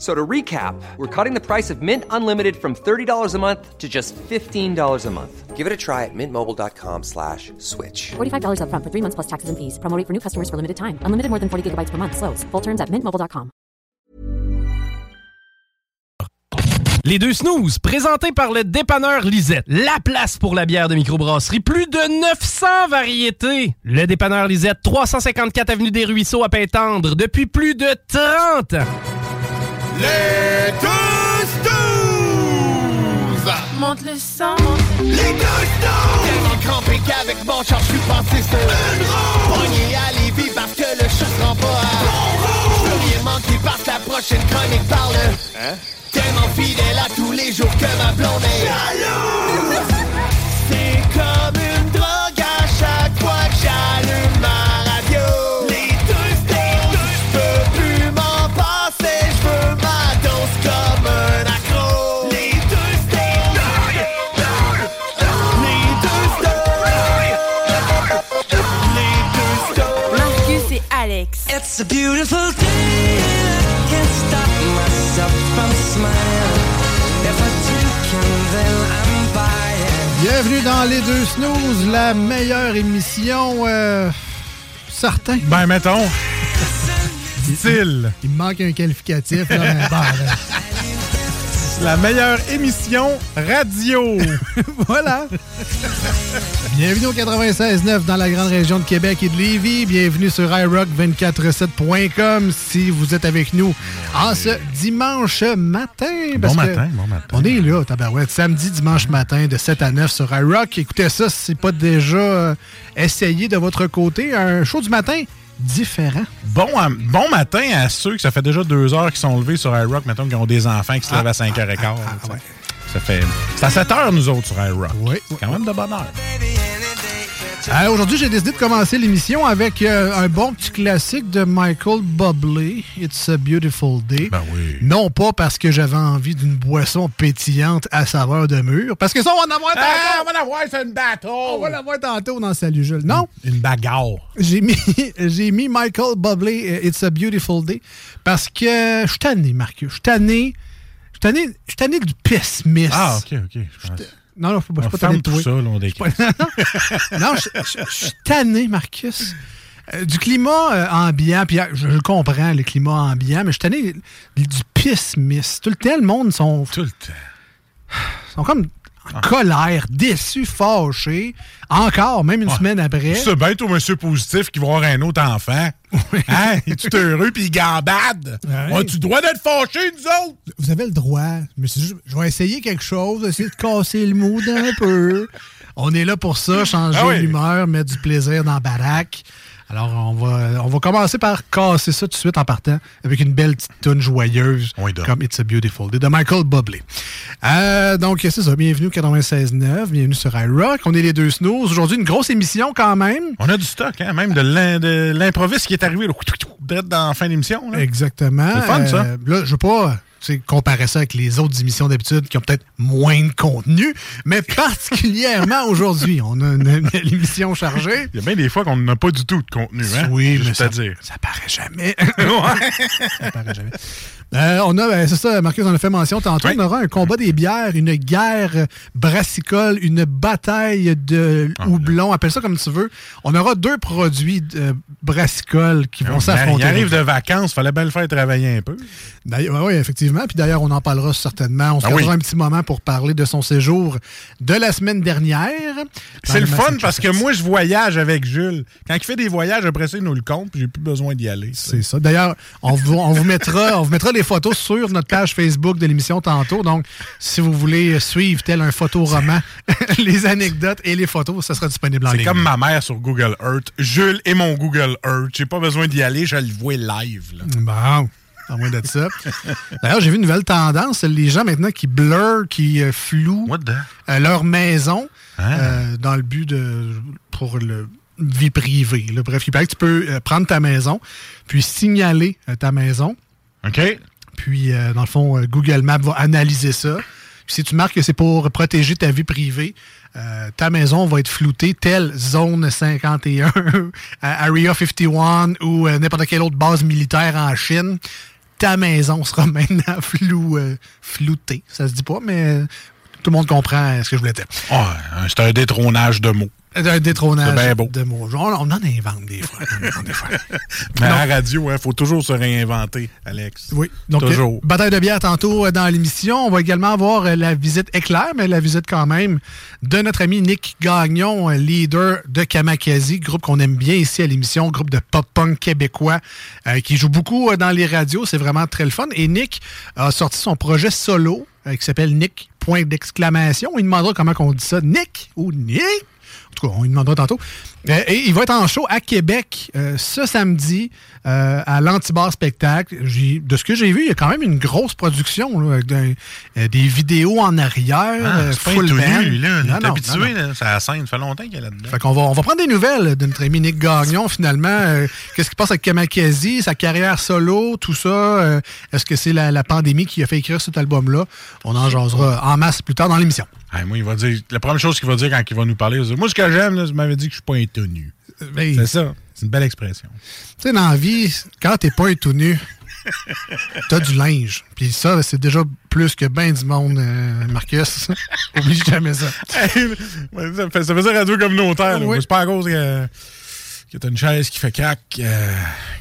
So to recap, we're cutting the price of Mint Unlimited from $30 a month to just $15 a month. Give it a try at mintmobile.com slash switch. $45 upfront for three months plus taxes and fees. Promo rate for new customers for limited time. Unlimited more than 40 gigabytes per month. Slows. Full terms at mintmobile.com. Les deux snooze, présentés par le dépanneur Lisette. La place pour la bière de microbrasserie. Plus de 900 variétés. Le dépanneur Lisette, 354 Avenue des Ruisseaux à Pintendre, depuis plus de 30 ans. Les snooze! Monte le sang. Les deux snooze! Tellement crampé qu'avec mon char, je suis passé sur une roue. Pogné à Lévis parce que le chat se rend pas à bon rien manquer parce que la prochaine chronique parle. Hein? Tellement fidèle à tous les jours que ma blonde est jalouse. It's a beautiful day. I can't stop myself from smiling. If I drink and then I'm buying. Bienvenue dans Les Deux Snooze, la meilleure émission. Euh, certain. Ben, mettons. Dit-il. Il me manque un qualificatif. Là, mais bon, là. La meilleure émission radio. voilà. Bienvenue au 96.9 dans la grande région de Québec et de Lévis. Bienvenue sur iRock247.com si vous êtes avec nous en ce dimanche matin. Bon que matin, bon matin. On est là, tabarouette. Samedi, dimanche matin de 7 à 9 sur iRock. Écoutez ça, si c'est pas déjà euh, essayé de votre côté. Un show du matin différent. Bon, bon matin à ceux que ça fait déjà deux heures qui sont levés sur iRock, mettons, qui ont des enfants qui se lèvent à 5h15. tu sais. Ça fait. C'est à 7 heures, nous autres, sur iRock. Oui. C'est quand même de bonne heure. Euh, Aujourd'hui, j'ai décidé de commencer l'émission avec euh, un bon petit classique de Michael Bublé, It's a Beautiful Day. Ben oui. Non pas parce que j'avais envie d'une boisson pétillante à saveur de mur, parce que ça, on va en avoir tantôt. Ah, on va l'avoir, c'est une bateau. On va l'avoir tantôt dans Salut Jules. Non, Une bagarre. j'ai mis, mis Michael Bublé, euh, It's a Beautiful Day, parce que je suis tanné, Marcus. Je suis tanné. Je suis tanné, je suis tanné du pessimisme. Ah, OK, OK. Non, non, je suis pas, je On suis pas tanné tout ça, là, on décrit. non, je, suis tanné, Marcus. Euh, du climat euh, ambiant, puis je, je comprends le climat ambiant, mais je suis tanné du pessimisme. Tout le temps, le monde sont, Tout le temps. sont comme en colère, déçus, fâchés. Encore, même une Ouais. semaine après. C'est bien, toi, monsieur positif, qui va avoir un autre enfant. Hein? Es-tu heureux puis il gambade? Ouais. As-tu le droit d'être fâché, nous autres? Vous avez le droit. Mais c'est juste, je vais essayer quelque chose, essayer de casser le mood un peu. On est là pour ça, changer Ah oui. l'humeur, mettre du plaisir dans la baraque. Alors, on va, on va commencer par casser ça tout de suite en partant avec une belle petite tune joyeuse Oui, comme It's a Beautiful Day de Michael Bublé. Euh, donc, c'est ça. Bienvenue au 96.9. Bienvenue sur iRock. On est les deux snooze. Aujourd'hui, une grosse émission quand même. On a du stock, hein? Même de l'im- de l'improviste qui est arrivé, là, dans la fin d'émission. Exactement. C'est fun, ça. Euh, là, je veux pas comparer ça avec les autres émissions d'habitude qui ont peut-être moins de contenu, mais particulièrement aujourd'hui. On a une, une émission chargée. Il y a bien des fois qu'on n'a pas du tout de contenu, hein? Oui, mais ça, à dire. ça paraît jamais. ça paraît jamais. Euh, on a, ben, c'est ça, Marcus en a fait mention tantôt, Oui. on aura un combat des bières, une guerre brassicole, une bataille de Ah, houblon, appelle ça comme tu veux. On aura deux produits euh, brassicoles qui vont Il s'affronter. arrive de vacances, fallait bien le faire travailler un peu. D'ailleurs, oui, effectivement. Effectivement. Puis d'ailleurs, on en parlera certainement. On se Ah oui. un petit moment pour parler de son séjour de la semaine dernière. C'est le fun parce que moi, je voyage avec Jules. Quand il fait des voyages, après ça, il nous le compte, puis j'ai plus besoin d'y aller. C'est ça. D'ailleurs, on vous, on, vous mettra, on vous mettra les photos sur notre page Facebook de l'émission tantôt. Donc, si vous voulez suivre tel un photoroman, les anecdotes et les photos, ça sera disponible en C'est ligne. comme ma mère sur Google Earth. Jules et mon Google Earth. J'ai pas besoin d'y aller, je le vois live. là. Bon, à moins de ça. D'ailleurs, j'ai vu une nouvelle tendance. Les gens maintenant qui blurrent, qui euh, flouent euh, leur maison Ah. euh, dans le but de pour le vie privée. là. Bref, il paraît que tu peux prendre ta maison, puis signaler ta maison. OK. Puis, dans le fond, Google Maps va analyser ça. Puis, si tu marques que c'est pour protéger ta vie privée, euh, ta maison va être floutée telle zone 51, à Area 51 ou euh, n'importe quelle autre base militaire en Chine. Ta maison sera maintenant flou, euh, floutée. Ça se dit pas, mais euh, tout le monde comprend ce que je voulais dire. C'est un détrônage de mots. Un détrônage C'est bien beau. de mots. On, on en invente des fois. on en invente des fois. Mais à la radio, il faut toujours se réinventer, Alex. Oui, donc Toujours. euh, bataille de bière tantôt euh, dans l'émission. On va également avoir euh, la visite éclair, mais la visite quand même de notre ami Nick Gagnon, leader de Kamakazi, groupe qu'on aime bien ici à l'émission, groupe de pop-punk québécois euh, qui joue beaucoup dans les radios. C'est vraiment très le fun. Et Nick a sorti son projet solo euh, qui s'appelle Nick, point d'exclamation. Il demandera comment on dit ça. Nick ou Nick? En tout cas, on lui demandera tantôt. Euh, et il va être en show à Québec euh, ce samedi euh, à l'Antibar Spectacle. De ce que j'ai vu, il y a quand même une grosse production, là, des vidéos en arrière, Ah, full tout band. nu, lui, là. Non, non, habitué, non. là. La scène. Ça fait longtemps qu'il est là-dedans. Fait qu'on va, on va prendre des nouvelles de notre ami Nick Gagnon, finalement. Qu'est-ce qui passe avec Kamakazi, sa carrière solo, tout ça? Est-ce que c'est la, la pandémie qui a fait écrire cet album-là? On en jasera en masse plus tard dans l'émission. Moi, il va dire. La première chose qu'il va dire quand il va nous parler, dire Moi, ce que j'aime, je m'avais dit que je suis pas un tout nu. Mais, C'est ça. C'est une belle expression. Tu sais, dans la vie, quand t'es pas un tout nu, t'as du linge. Puis ça, c'est déjà plus que ben du monde, euh, Marcus. Oublie jamais ça. Ça, fait, ça faisait radio communautaire. Oui. C'est pas à cause que, que t'as une chaise qui fait cac euh,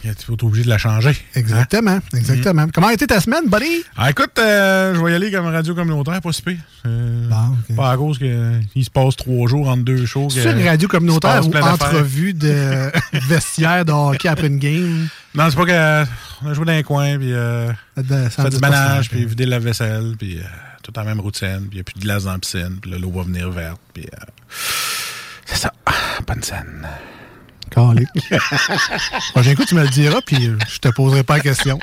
que tu vas être obligé de la changer. Exactement, exactement. Comment a été ta semaine, buddy? Ah, écoute, euh, je vais y aller comme radio communautaire, pas si pire. Euh, Bon. Pas à cause qu'il se passe trois jours entre deux shows. C'est une radio communautaire ou entrevue de vestiaire de hockey après une game? Non, c'est pas que. On a joué dans un coin, puis euh, fait du ménage, puis vider la vaisselle, puis tout en même routine, puis il n'y a plus de glace dans la piscine, puis l'eau va venir verte, puis. c'est ça. Bonne scène. Calique. Prochain coup, tu me le diras, puis je te poserai pas la question.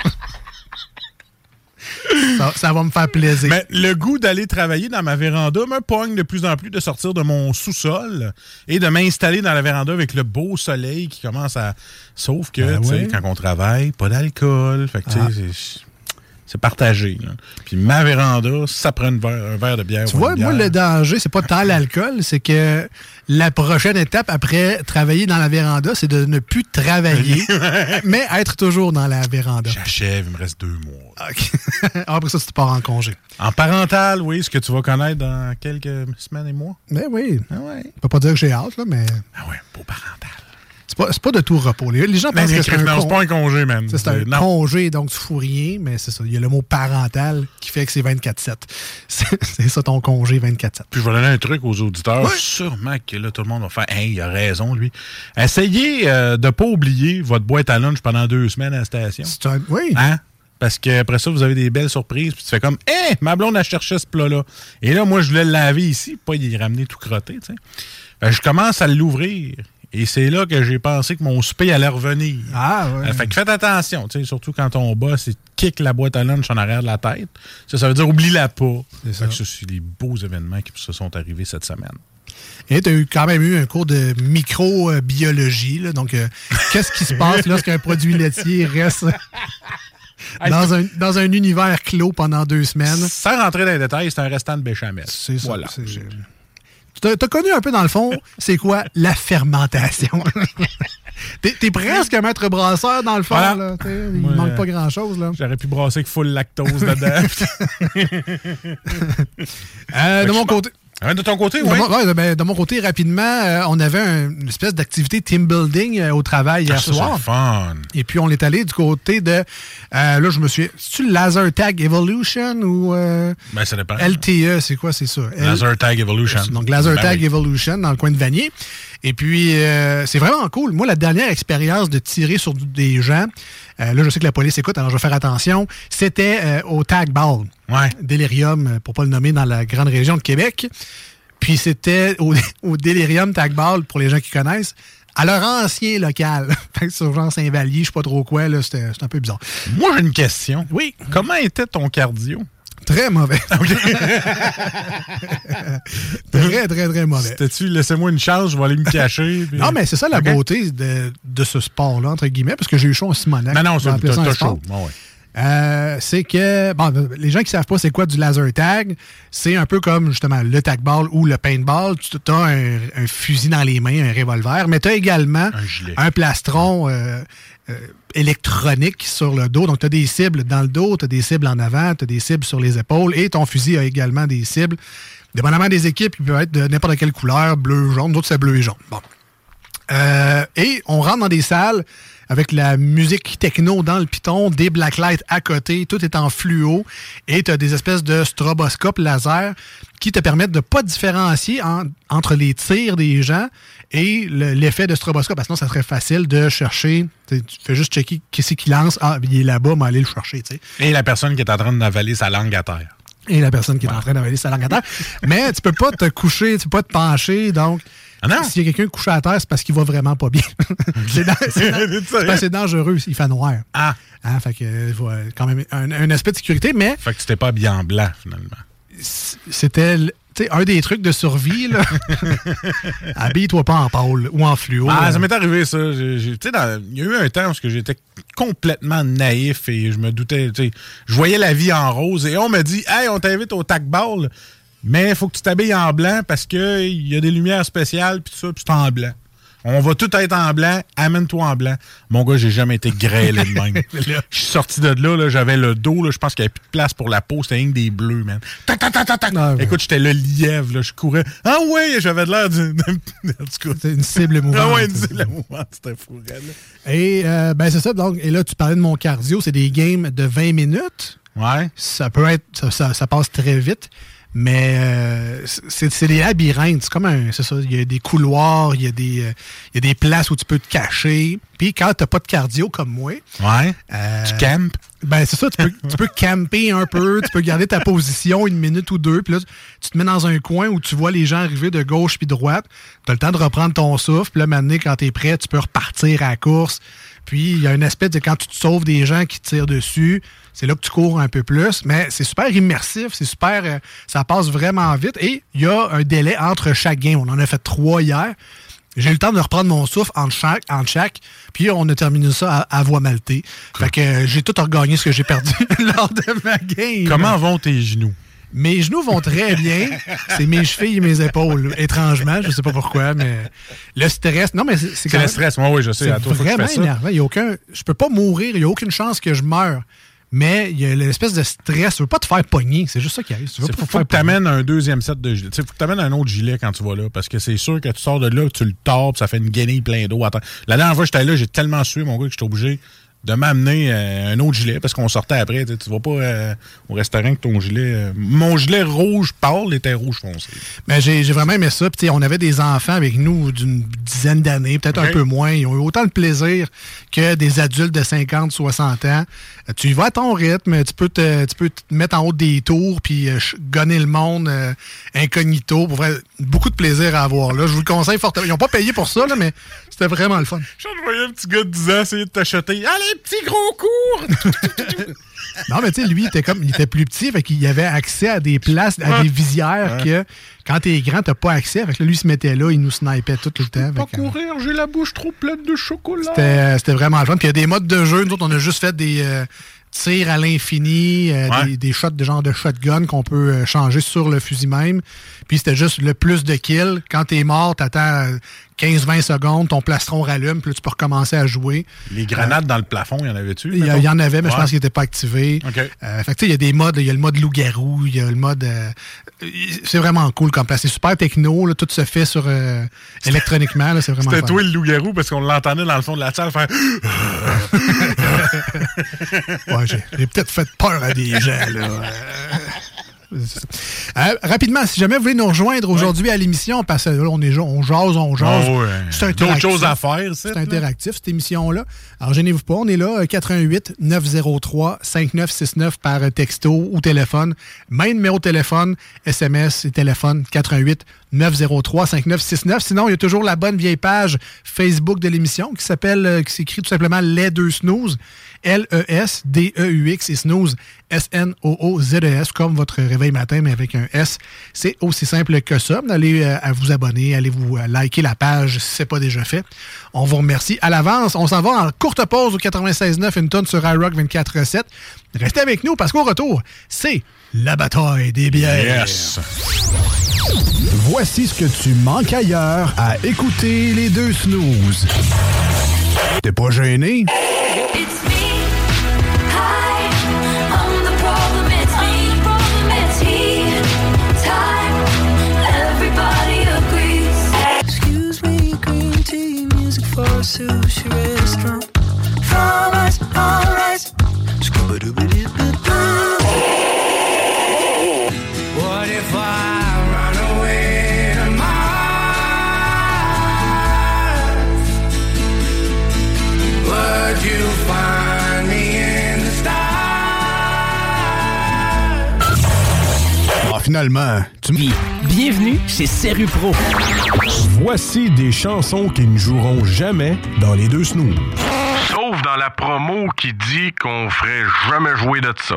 ça, ça va me faire plaisir. Mais le goût d'aller travailler dans ma véranda me pogne de plus en plus de sortir de mon sous-sol et de m'installer dans la véranda avec le beau soleil qui commence à. Sauf que, Ben tu sais, ouais. quand on travaille, pas d'alcool. Fait que, tu sais, Ah. c'est- partagé. là. Puis ma véranda, ça prend verre- un verre de bière. Tu vois, moi, bière. le danger, c'est pas tant l'alcool, c'est que la prochaine étape après travailler dans la véranda, c'est de ne plus travailler, mais être toujours dans la véranda. J'achève, il me reste deux mois. OK. Après ça, tu pars en congé. En parental, oui, ce que tu vas connaître dans quelques semaines et mois. Mais oui. Ah ouais. Je peux pas dire que j'ai hâte, là, mais Ah ouais, beau parental. C'est pas, pas de tout repos. Les, gens pensent que c'est un, non, con- c'est pas un congé, man. c'est un Non. congé, donc tu fous rien, mais c'est ça. Il y a le mot parental qui fait que c'est 24-7. C'est ça ton congé 24-7. Puis je vais donner un truc aux auditeurs. Ouais. Sûrement que là, tout le monde va faire Hey, il a raison, lui. Essayez euh, de ne pas oublier votre boîte à lunch pendant deux semaines à la station. C'est un- Oui. Hein? Parce qu'après ça, vous avez des belles surprises. Puis tu fais comme Hé, ma blonde a cherché ce plat-là. Et là, moi, je voulais le laver ici, pas y ramener tout crotté. tu sais. Que je commence à l'ouvrir. Et c'est là que j'ai pensé que mon souper allait revenir. Ah, ouais. Euh, Fait que faites attention, surtout quand ton boss il kick la boîte à lunch en arrière de la tête. Ça, ça veut dire oublie-la pas. C'est ça. ça, c'est les beaux événements qui se sont arrivés cette semaine. Et tu as eu quand même eu un cours de microbiologie. là. Donc, euh, qu'est-ce qui se passe lorsqu'un produit laitier reste dans un, dans un univers clos pendant deux semaines? Sans rentrer dans les détails, c'est un restant de béchamel. C'est ça. Voilà. Tu as, connu un peu, dans le fond, c'est quoi la fermentation? T'es es presque un maître brasseur, dans le fond. Voilà. là, t'sais. Il Moi, manque euh, pas grand-chose. là. J'aurais pu brasser avec full lactose dedans. Euh, de que mon côté, de ton côté, De oui? mon, ouais, ben, de mon côté, rapidement, euh, on avait un- une espèce d'activité team building euh, au travail hier Ah, soir. fun. Et puis, on est allé du côté de. euh, là, je me suis. C'est-tu Laser Tag Evolution ou Ben, ça dépend. LTE C'est quoi, c'est ça? Laser Tag Evolution. Donc, Laser Ben Tag oui. Evolution dans le coin de Vanier. Et puis, euh, c'est vraiment cool. Moi, la dernière expérience de tirer sur des gens, euh, là, je sais que la police écoute, alors je vais faire attention, c'était euh, au Tag Ball. Ouais. Delirium, euh, pour pas le nommer, dans la grande région de Québec. Puis c'était au, au Delirium Tag Ball, pour les gens qui connaissent, à leur ancien local. sur genre Saint-Vallier, je sais pas trop quoi, là, c'était c'était un peu bizarre. Moi, j'ai une question. Oui. Comment était ton cardio? Très mauvais. très, très, très mauvais. C'était-tu, laissez-moi une chance, je vais aller me cacher? puis- Non, mais c'est ça la beauté de, de ce sport-là, entre guillemets, parce que j'ai eu chaud en Simonac. Non, non, sport. chaud. Ouais, ouais. Euh, c'est que, bon, les gens qui savent pas c'est quoi du laser tag, c'est un peu comme justement le tag ball ou le paintball. Tu as un, un fusil dans les mains, un revolver, mais tu as également Un un plastron euh, électronique sur le dos. Donc, tu as des cibles dans le dos, tu as des cibles en avant, tu as des cibles sur les épaules et ton fusil a également des cibles. Dépendamment des équipes, il peut être de n'importe quelle couleur, bleu, jaune, d'autres c'est bleu et jaune. Bon. Euh, et on rentre dans des salles avec la musique techno dans le piton, des blacklights à côté, tout est en fluo, et tu as des espèces de stroboscopes laser qui te permettent de pas différencier en- entre les tirs des gens et le- l'effet de stroboscope. Parce que sinon, ça serait facile de chercher. Tu fais juste checker qui c'est qui lance. Ah, il est là-bas, mais aller le chercher. Et la personne qui est en train d'avaler sa langue à terre. Et la personne qui est en train d'avaler sa langue à terre. mais tu peux pas te coucher, tu peux pas te pencher. Donc, Ah non? s'il y a quelqu'un couché à terre, c'est parce qu'il va vraiment pas bien. c'est parce que dangereux, il fait noir. Ah, Hein, fait que, quand même un, un aspect de sécurité, mais fait que tu t'es pas bien en blanc, finalement. c'était le- tu sais, un des trucs de survie. là. Habille-toi pas en pâle ou en fluo. Ah, ça m'est arrivé, ça. Il y a eu un temps où j'étais complètement naïf et je me doutais, tu sais, je voyais la vie en rose et on me dit, hey, on t'invite au tac ball, mais il faut que tu t'habilles en blanc parce qu'il y a des lumières spéciales puis tout ça, puis c'est en blanc. On va tout être en blanc, amène-toi en blanc. Mon gars, j'ai jamais été grêlé de même. Je suis sorti de là, là, j'avais le dos, là, je pense qu'il n'y avait plus de place pour la peau, c'était rien que des bleus, man. Tac, tac, tac. Ah. Écoute, j'étais le lièvre, là, je courais. Ah ouais, j'avais l'air d'une... C'est une cible mouvante. ah ouais, une cible mouvante, c'était fou. Et euh, ben c'est ça. Donc, et là, tu parlais de mon cardio, c'est des games de 20 minutes. Ouais. Ça peut être. Ça, ça- ça passe très vite. Mais euh, c'est des labyrinthes. C'est comme un. C'est ça. Il y a des couloirs, il y, a des, euh, il y a des places où tu peux te cacher. Puis quand t'as pas de cardio comme moi. Ouais. euh, Tu campes. Ben, c'est ça, tu peux, tu peux camper un peu, tu peux garder ta position une minute ou deux, puis là, tu te mets dans un coin où tu vois les gens arriver de gauche puis de droite, tu as le temps de reprendre ton souffle, puis là, maintenant, quand tu es prêt, tu peux repartir à la course. Puis, il y a un aspect de quand tu te sauves des gens qui te tirent dessus, c'est là que tu cours un peu plus, mais c'est super immersif, c'est super, euh, ça passe vraiment vite, et il y a un délai entre chaque game. On en a fait trois hier. J'ai eu le temps de reprendre mon souffle entre chaque, entre chaque puis on a terminé ça à, à voix maltée. Fait que euh, j'ai tout regagné ce que j'ai perdu lors de ma game. Comment vont tes genoux? Mes genoux vont très bien. C'est mes chevilles et mes épaules, étrangement. Je sais pas pourquoi, mais le stress. Non, mais c'est quand le même- stress. Moi, oui, je sais. C'est vraiment énervant. Il y a aucun, je peux pas mourir. Il n'y a aucune chance que je meure. Mais il y a l'espèce de stress. Tu veux pas te faire pogner. C'est juste ça qui arrive. Tu veux Il pas faut, te faut faire que tu amènes un deuxième set de gilet. Il faut que tu amènes un autre gilet quand tu vas là. Parce que c'est sûr que tu sors de là, tu le tords, ça fait une guenille plein d'eau. Attends. La dernière fois que j'étais là, j'ai tellement sué, mon gars, que j'étais obligé de m'amener euh, un autre gilet parce qu'on sortait après. Tu vas pas euh, au restaurant avec ton gilet. euh, mon gilet rouge pâle était rouge foncé. Mais j'ai j'ai vraiment aimé ça. Puis, on avait des enfants avec nous d'une dizaine d'années, peut-être un peu moins. Ils ont eu autant de plaisir que des adultes de 50, 60 ans. Tu y vas à ton rythme. Tu peux te, tu peux te mettre en haut des tours puis gonner le monde incognito. Pour vrai, beaucoup de plaisir à avoir là. Je vous le conseille fortement. Ils n'ont pas payé pour ça, là, mais c'était vraiment le fun. Je voyais un petit gars de 10 ans essayer de t'acheter. Allez, petit gros cours! Non, mais tu sais, lui, il était comme, il était plus petit, fait qu'il y avait accès à des places, à des visières que quand t'es grand, t'as pas accès. Fait que là, lui, il se mettait là, il nous snipait tout, le temps. pas Fait que, courir, j'ai la bouche trop pleine de chocolat. C'était c'était vraiment le fun. Puis il y a des modes de jeu. Nous autres, on a juste fait des. euh, tir à l'infini, euh, Ouais. des, des shots de genre de shotgun qu'on peut euh, changer sur le fusil même. Puis c'était juste le plus de kills. Quand t'es mort, t'attends euh, 15-20 secondes, ton plastron rallume, puis là, tu peux recommencer à jouer. Les grenades dans le plafond, il y en avait-tu? Il y, en avait, mais je pense qu'il n'était pas activé. OK. Euh, fait il y a des modes, il y a le mode loup-garou, il y a le mode... euh, c'est vraiment cool comme place. C'est super techno, là, tout se fait sur euh, électroniquement, c'est vraiment C'était toi le loup-garou parce qu'on l'entendait dans le fond de la salle faire. Ouais, j'ai j'ai peut-être fait peur à des gens, là. Euh, rapidement, si jamais vous voulez nous rejoindre aujourd'hui à l'émission, parce que là, on, est, on jase, on jase. Ah ouais. C'est D'autres interactif. choses à faire, c'est, interactif, cette émission-là. Alors, gênez-vous pas, on est là, euh, 88 903 5969 par texto ou téléphone. Même numéro de téléphone, SMS et téléphone, 88 903 5969. Sinon, il y a toujours la bonne vieille page Facebook de l'émission qui s'appelle, euh, qui s'écrit tout simplement Les Deux Snooze. L-E-S-D-E-U-X et snooze, S-N-O-O-Z-E-S, comme votre réveil matin, mais avec un S. C'est aussi simple que ça. Allez euh, à vous abonner, allez vous euh, liker la page si ce n'est pas déjà fait. On vous remercie à l'avance. On s'en va en courte pause au 96.9, une tonne sur iRock 24.7. Restez avec nous parce qu'au retour, c'est la bataille des bières. Yes. Voici ce que tu manques ailleurs à écouter les deux snooze. T'es pas gêné? It's sushi restaurant. Us, alright. What finalement, tu me... Bienvenue chez Seru Pro. Voici des chansons qui ne joueront jamais dans les deux snooze. Sauf dans la promo qui dit qu'on ferait jamais jouer de ça.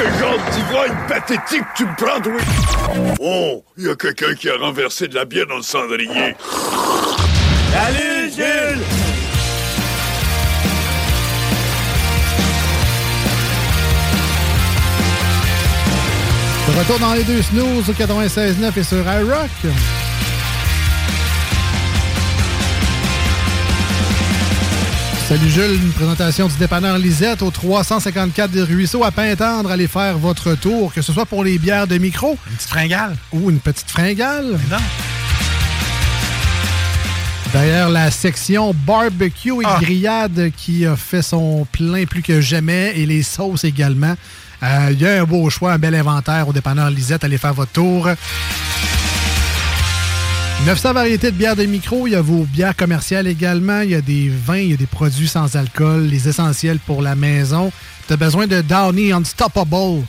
Quel genre d'ivrogne pathétique tu me prends, toi? Oh, il y a quelqu'un qui a renversé de la bière dans le cendrier. Salut Jules De retour dans les deux snooze au 96.9 et sur iRock. Salut Jules, une présentation du dépanneur Lisette au 354 des Ruisseaux à Pintendre. Allez faire votre tour, que ce soit pour les bières de micro. Une petite fringale. Ou une petite fringale. Non. Derrière la section barbecue et Ah. grillade qui a fait son plein plus que jamais et les sauces également. Euh, Il y a un beau choix, un bel inventaire au dépanneur Lisette. Allez faire votre tour. 900 variétés de bières de micro. Il y a vos bières commerciales également. Il y a des vins, il y a des produits sans alcool, les essentiels pour la maison. Tu as besoin de Downy Unstoppable?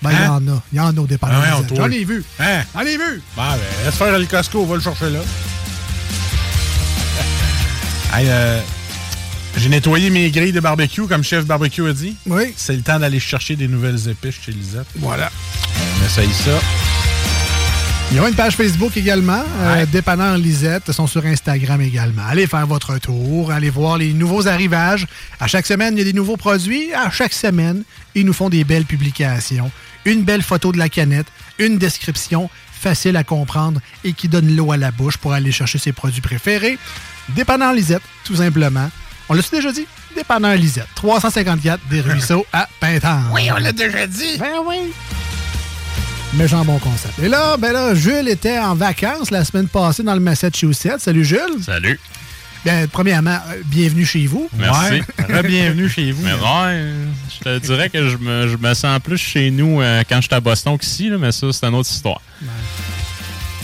Ben, il y Hein? en a. Il y en a au dépanneur Ah ouais. J'en ai vu. Hein? J'en ai vu. Bon, ben, laisse faire le Costco, on va le chercher là. Hey, euh, j'ai nettoyé mes grilles de barbecue, comme chef barbecue a dit. Oui. C'est le temps d'aller chercher des nouvelles épices chez Lisette. Voilà. On essaye ça. Il y a une page Facebook également, euh, Dépanneur Lisette, ils sont sur Instagram également. Allez faire votre tour, allez voir les nouveaux arrivages. À chaque semaine, il y a des nouveaux produits. À chaque semaine, ils nous font des belles publications. Une belle photo de la canette, une description facile à comprendre et qui donne l'eau à la bouche pour aller chercher ses produits préférés. Dépanneur Lisette, tout simplement. On l'a déjà dit? Dépanneur Lisette, 354 des Ruisseaux à Pintendre. Oui, on l'a déjà dit. Ben oui. Mais j'ai un bon concept. Et là, ben là, Jules était en vacances la semaine passée dans le Massachusetts. Salut Jules. Salut. Bien, premièrement, euh, bienvenue chez vous. Merci. bienvenue chez vous. Mais ouais, je te dirais que je me, je me sens plus chez nous euh, quand j'étais à Boston qu'ici, là, mais ça, c'est une autre histoire.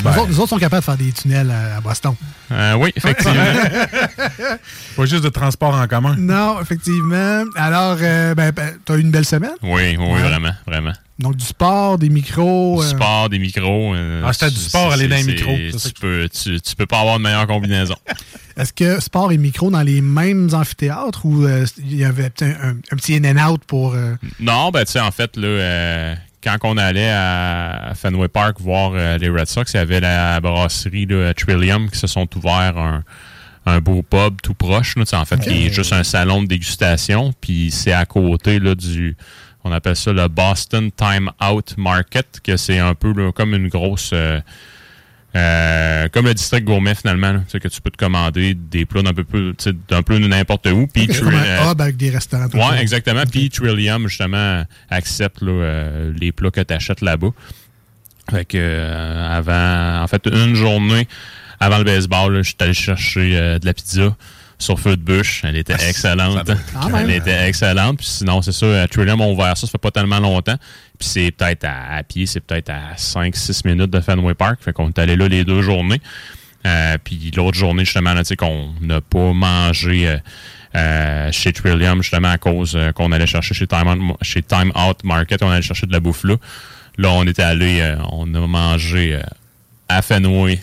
Nous, autres, nous autres sont capables de faire des tunnels à, à Boston. Euh, oui, effectivement. Pas juste de transport en commun. Non, effectivement. Alors, euh, ben, ben, t'as eu une belle semaine? oui, oui, Ouais. vraiment, vraiment. Donc, du sport, des micros. Du euh, sport, des micros. Ah, c'était du sport, aller dans les micros. Tu peux, tu, tu peux pas avoir de meilleure combinaison. Est-ce que sport et micro dans les mêmes amphithéâtres ou il y avait peut-être un, un petit in and out pour. Non, ben tu sais, en fait, là, quand on allait à Fenway Park voir euh, les Red Sox, il y avait la brasserie là, Trillium qui se sont ouverts un, un beau pub tout proche, là, en fait, qui est juste un salon de dégustation, puis c'est à côté là, du... On appelle ça le Boston Time Out Market, que c'est un peu là, comme une grosse... euh, euh, comme le district gourmet finalement, là, tu sais, que tu peux te commander des plats d'un peu, plus- tu sais, d'un peu n'importe où. Puis euh, hub avec des restaurants. oui, temps. exactement. Puis Trillium, justement, accepte là, euh, les plats que tu achètes là-bas. Fait que euh, avant, en fait, une journée avant le baseball, là, je suis allé chercher euh, de la pizza sur feu de bûche. Elle était excellente. Quand même. Elle était excellente. Puis sinon, c'est ça, euh, Trillium ont ouvert ça, ça fait pas tellement longtemps. Puis c'est peut-être à, à pied, c'est peut-être à 5-6 minutes de Fenway Park. Fait qu'on est allé là les deux journées. Euh, puis l'autre journée, justement, là, tu sais, qu'on n'a pas mangé euh, euh, chez Trillium, justement, à cause qu'on allait chercher chez Time, Out, chez Time Out Market, on allait chercher de la bouffe là. Là, on était allé, on a mangé à Fenway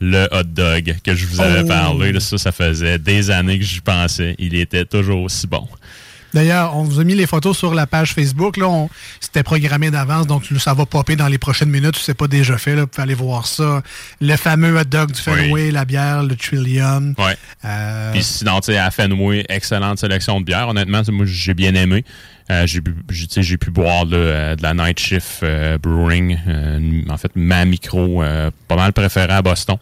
le hot dog que je vous avais Oh. parlé. Là, ça, ça faisait des années que j'y pensais. Il était toujours aussi bon. D'ailleurs, on vous a mis les photos sur la page Facebook. Là, on- c'était programmé d'avance, donc ça va popper dans les prochaines minutes. Si c'est pas déjà fait, là, vous pouvez aller voir ça. Le fameux hot dog du Fenway, la bière, le Trillium. Ouais. Euh, Puis sinon, tu sais, à Fenway, excellente sélection de bières. Honnêtement, moi, j'ai bien aimé. Euh, j'ai pu- j'ai tu sais, j'ai pu boire là, euh, de la Night Shift Brewing. en fait, ma micro, pas mal préférée à Boston.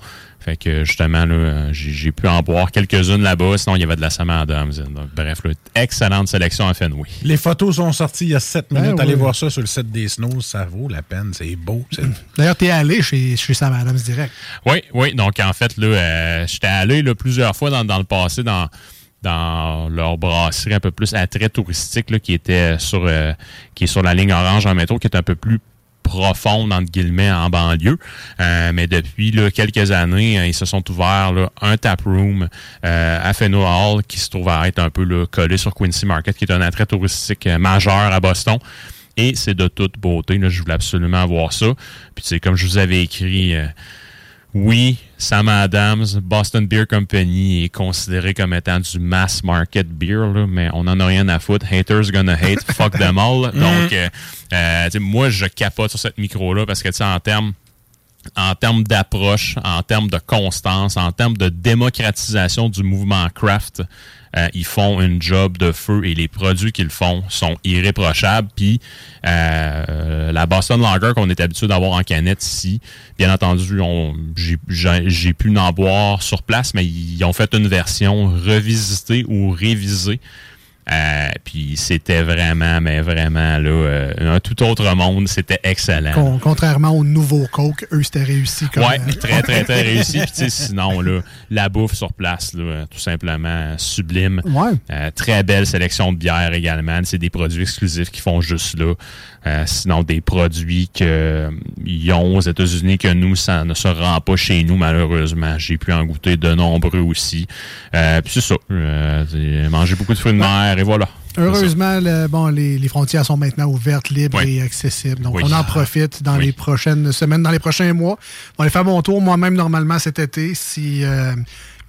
Fait que justement, là, j'ai pu en boire quelques-unes là-bas. Sinon, il y avait de la Sam Adams. Donc, bref, là, excellente sélection à Fenway. Les photos sont sorties il y a 7 Ben minutes. oui. Allez voir ça sur le site des Snows. Ça vaut la peine. C'est beau. D'ailleurs, t'es allé chez, chez Sam Adams direct. Oui, oui. Donc, en fait, là, euh, j'étais allé là, plusieurs fois dans, dans le passé dans, dans leur brasserie un peu plus attrait touristique là, qui était sur euh, qui est sur la ligne orange en métro, qui est un peu plus profonde, entre guillemets, en banlieue. Euh, mais depuis là, quelques années, euh, ils se sont ouverts là, un taproom euh, à Fenway Hall qui se trouve à être un peu là, collé sur Quincy Market, qui est un attrait touristique euh, majeur à Boston. Et c'est de toute beauté. Là, je voulais absolument voir ça. Puis, c'est comme je vous avais écrit... euh, oui, Sam Adams, Boston Beer Company est considéré comme étant du mass market beer, là, mais on n'en a rien à foutre. Haters gonna hate, fuck them all. Donc, euh, euh, moi, je capote sur cette micro-là parce que, tu sais, en termes en termes d'approche, en termes de constance, en termes de démocratisation du mouvement craft, euh, ils font une job de feu et les produits qu'ils font sont irréprochables. Puis euh, la Boston Lager qu'on est habitué d'avoir en canette ici, bien entendu, j'ai pu en boire sur place, mais ils ont fait une version revisitée ou révisée. Euh, puis c'était vraiment, mais vraiment là, euh, un tout autre monde. C'était excellent. Con- contrairement au nouveau Coke, eux, c'était réussi. Comme, Ouais, euh, très, très, très réussi. Puis, sinon, là, la bouffe sur place, là, tout simplement sublime. Ouais. Euh, très belle sélection de bières également. C'est des produits exclusifs qui font juste là. Euh, sinon, des produits qu'ils ont aux États-Unis que nous, ça ne se rend pas chez nous, malheureusement. J'ai pu en goûter de nombreux aussi. Euh, puis c'est ça. Euh, j'ai mangé beaucoup de fruits de mer et voilà. Heureusement, le- bon, les, les frontières sont maintenant ouvertes, libres et accessibles. Donc, Oui. on en profite dans Oui. les prochaines semaines, dans les prochains mois. On va aller faire mon tour moi-même normalement cet été. Si euh,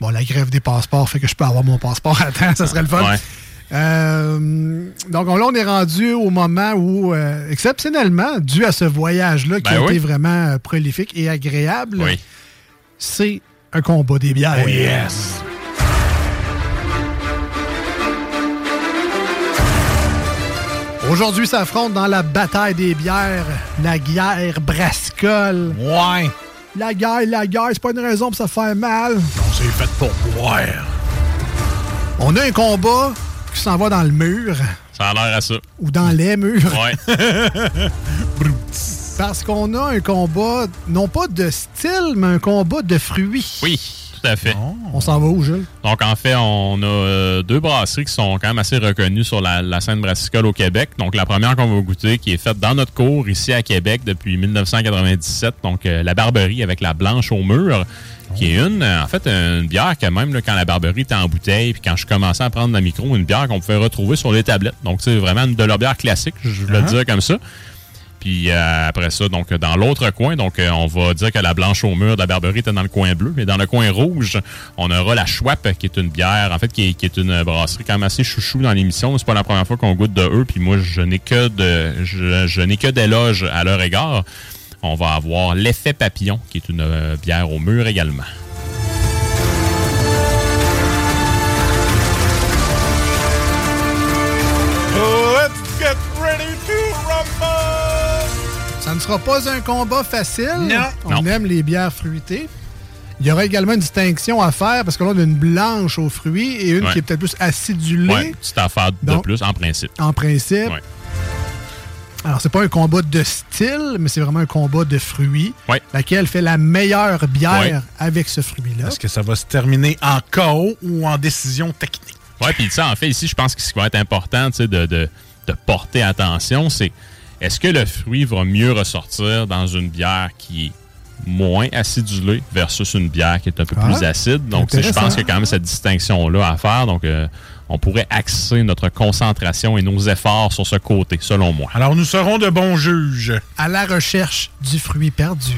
bon, la grève des passeports fait que je peux avoir mon passeport à temps, ça serait le fun. Ouais. Euh, donc là, on est rendu au moment où, euh, exceptionnellement, dû à ce voyage-là qui Ben a été vraiment prolifique et agréable, c'est un combat des bières. Oh, yes. Aujourd'hui s'affrontent dans la bataille des bières la guerre brassicole. Ouais. La guerre, la guerre, c'est pas une raison pour se faire mal. On s'est fait pour boire. On a un combat qui s'en va dans le mur Ça a l'air à ça. ou dans les murs. Ouais. Parce qu'on a un combat, non pas de style, mais un combat de fruits. Oui, à fait. On s'en va où, Jules? Donc, en fait, on a euh, deux brasseries qui sont quand même assez reconnues sur la, la scène brassicole au Québec. Donc, la première qu'on va goûter, qui est faite dans notre cours ici à Québec depuis 1997, donc euh, la Barberie avec la blanche au mur, qui est une, euh, en fait, une bière quand même, là, quand la Barberie était en bouteille, puis quand je commençais à prendre la micro, une bière qu'on pouvait retrouver sur les tablettes. Donc, c'est vraiment une de leur bière classique, je vais le Ah. dire comme ça. Puis euh, après ça, donc dans l'autre coin, donc euh, on va dire que la blanche au mur de la Barberie était dans le coin bleu, mais dans le coin rouge, on aura la Schwab qui est une bière, en fait qui est, une brasserie quand même assez chouchou dans l'émission. C'est pas la première fois qu'on goûte de eux, puis moi je n'ai que de je n'ai que d'éloges à leur égard. On va avoir l'effet papillon qui est une euh, bière au mur également. Ne sera pas un combat facile. Non. On Non. aime les bières fruitées. Il y aura également une distinction à faire parce que là, on a une blanche aux fruits et une Ouais. qui est peut-être plus acidulée Ouais, petite affaire de Donc- plus en principe. en principe. Ouais. Alors, c'est pas un combat de style, mais c'est vraiment un combat de fruits. Ouais. Laquelle fait la meilleure bière Ouais. avec ce fruit-là. Est-ce que ça va se terminer en KO ou en décision technique? Oui, puis ça, en fait, ici, je pense que ce qui va être important tu sais, de, de, de porter attention, c'est est-ce que le fruit va mieux ressortir dans une bière qui est moins acidulée versus une bière qui est un peu Ah, plus acide? Donc, je pense qu'il y a quand même cette distinction-là à faire. Donc, euh, on pourrait axer notre concentration et nos efforts sur ce côté, selon moi. Alors, nous serons de bons juges. À la recherche du fruit perdu.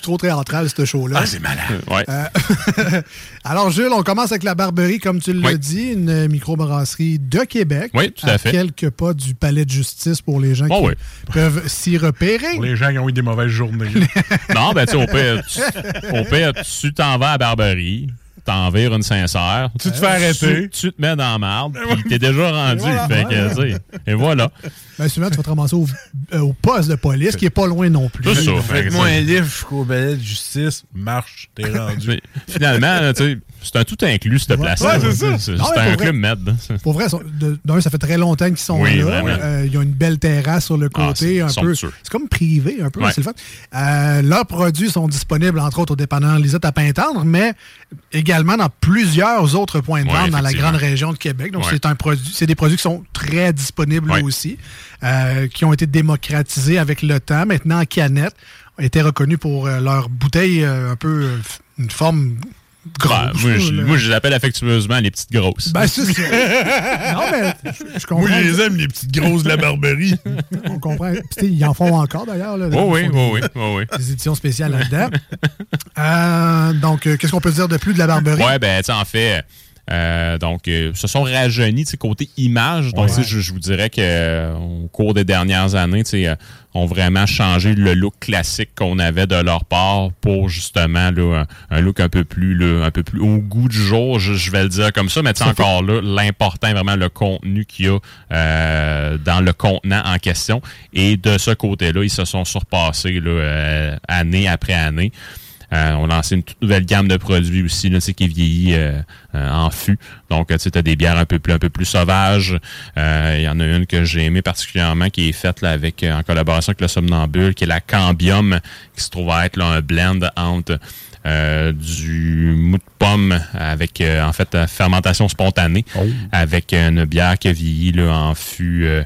Beaucoup trop théâtral, ce show-là. Ah, c'est malade. Ouais. Euh, Alors, Jules, on commence avec la Barberie, comme tu l'as Oui. dit, une microbrasserie de Québec. Oui, tout à fait. quelques pas du palais de justice pour les gens Oh qui oui. peuvent s'y repérer. Pour les gens qui ont eu des mauvaises journées. Non, ben, tu sais, au pire, tu- t'en vas à la Barberie, t'en vires une sincère. Tu te fais arrêter. Tu, tu te mets dans la marde, puis t'es déjà rendu. voilà. Fait que, et voilà. Ben, souvent, tu vas te ramasser au, euh, au poste de police, qui est pas loin non plus. C'est ça. fait que Faites-moi un livre jusqu'au balai de justice. Marche, t'es rendu. Mais Finalement, tu sais, c'est un tout inclus, cette place-là. Ouais, c'est ça. C'est un club. Pour vrai, d'un, ça fait très longtemps qu'ils sont Oui, là. Euh, ils ont une belle terrasse sur le Ah, côté. c'est un peu. somptueux. C'est comme privé, un peu. Ouais. C'est le fun. Euh, leurs produits sont disponibles, entre autres, au dépanneur Lisette à Pintendre, mais également dans plusieurs autres points de Ouais, vente dans la grande région de Québec. Donc, c'est un produit, c'est des produits qui sont très disponibles aussi, euh, qui ont été démocratisés avec le temps. Maintenant, en canette, ont été reconnus pour euh, leur bouteille euh, un peu une forme Ben, moi, je, là. moi, je les appelle affectueusement les petites grosses. Ben, c'est ça. non, mais je, je comprends. Moi, je les aime, les petites grosses de la barberie. On comprend. Puis, tu sais, ils en font encore, d'ailleurs. Oh oui, oui, oui, des- oui, oui. Éditions spéciales là-dedans. Euh, donc, euh, qu'est-ce qu'on peut dire de plus de la Barberie? Ouais, ben, tu en fait, euh, donc, euh, se sont rajeunis, côté image. Donc, Ouais. je, je vous dirais que euh, au cours des dernières années, euh, ont vraiment changé le look classique qu'on avait de leur part pour justement là, un, un look un peu plus là, un peu plus au goût du jour, je, je vais le dire comme ça, mais fait- encore là, l'important est vraiment le contenu qu'il y a euh, dans le contenant en question. Et de ce côté-là, ils se sont surpassés là, euh, année après année. Euh, on a lancé une toute nouvelle gamme de produits aussi, là, sais, qui vieillit euh, euh, en fût. Donc, euh, tu as des bières un peu plus, un peu plus sauvages. Euh, Il y en a une que j'ai aimée particulièrement qui est faite là, avec en collaboration avec le Somnambule, qui est la Cambium, qui se trouve à être là, un blend entre euh, du mou de pomme avec euh, en fait fermentation spontanée avec une bière qui a vieilli là, en fût euh,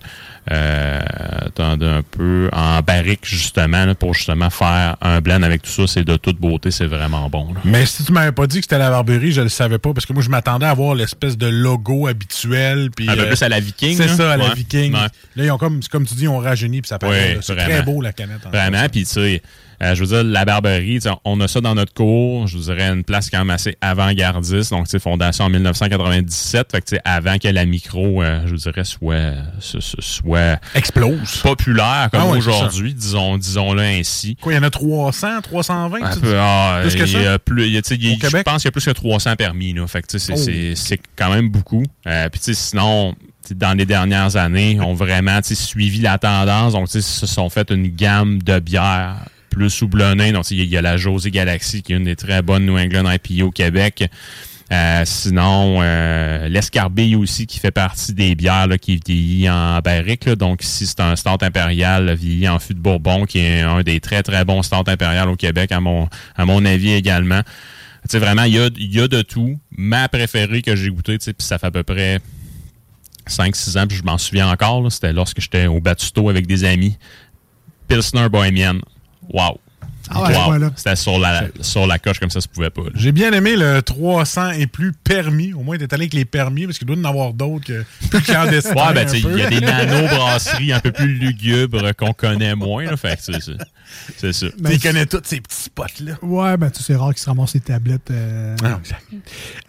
euh, attendez un peu en barrique justement là, pour justement faire un blend avec tout ça c'est de toute beauté c'est vraiment bon là. Mais si tu m'avais pas dit que c'était la Barberie, je le savais pas parce que moi je m'attendais à voir l'espèce de logo habituel puis Un peu euh, plus à la Viking, C'est là. ça à la. Viking. Ouais. Là ils ont comme comme tu dis ils ont rajeuni puis ça paraît Ouais, c'est très beau la canette. en Vraiment, puis tu sais, euh, je veux dire, la Barberie, on a ça dans notre cours, je vous dirais une place quand même assez avant-gardiste, donc sais, fondation en 1997, fait que avant que la micro, euh, je vous dirais, soit, soit explose, populaire comme Ah ouais, c'est aujourd'hui, disons, disons-le ainsi. Quoi, il y en a 300, 320 Un tu peu, dis? ah, Plus que y ça? a plus, y a, y je pense qu'il y a plus que 300 permis, là. Fait que, c'est- Oh. c'est c'est quand même beaucoup. Euh, Puis, sinon, dans les dernières années, ont vraiment, suivi la tendance. Donc, sais, se sont fait une gamme de bières plus houblonnées. Donc, il y a- la José Galaxy, qui est une des très bonnes New England IPA au Québec. Euh, sinon, euh, l'escarbille aussi qui fait partie des bières qui vieillit en barrique. Donc, si c'est un stout impérial vieilli en fût de Bourbon, qui est un des très, très bons stouts impériales au Québec, à mon, à mon avis également. Sais, vraiment, il y a, y a de tout. Ma préférée que j'ai goûtée, puis ça fait à peu près 5-6 ans, puis je m'en souviens encore, c'était lorsque j'étais au Batusto avec des amis. Pilsner Bohemian. Wow. Ah ouais, Wow. voilà. C'était sur la, sur la coche comme ça, ça se pouvait pas. J'ai bien aimé le 300 et plus permis. Au moins, t'es allé avec les permis parce qu'il doit y en avoir d'autres que plus clandestins. Ouais, ben, un tu sais, il y a des nano-brasseries un peu plus lugubres qu'on connaît moins, là. Fait que c'est- ça. Ben, Tu connais tous ces petits spots-là. Ouais, ben tu sais, c'est rare qu'ils se ramassent les tablettes. euh. Ah, exact.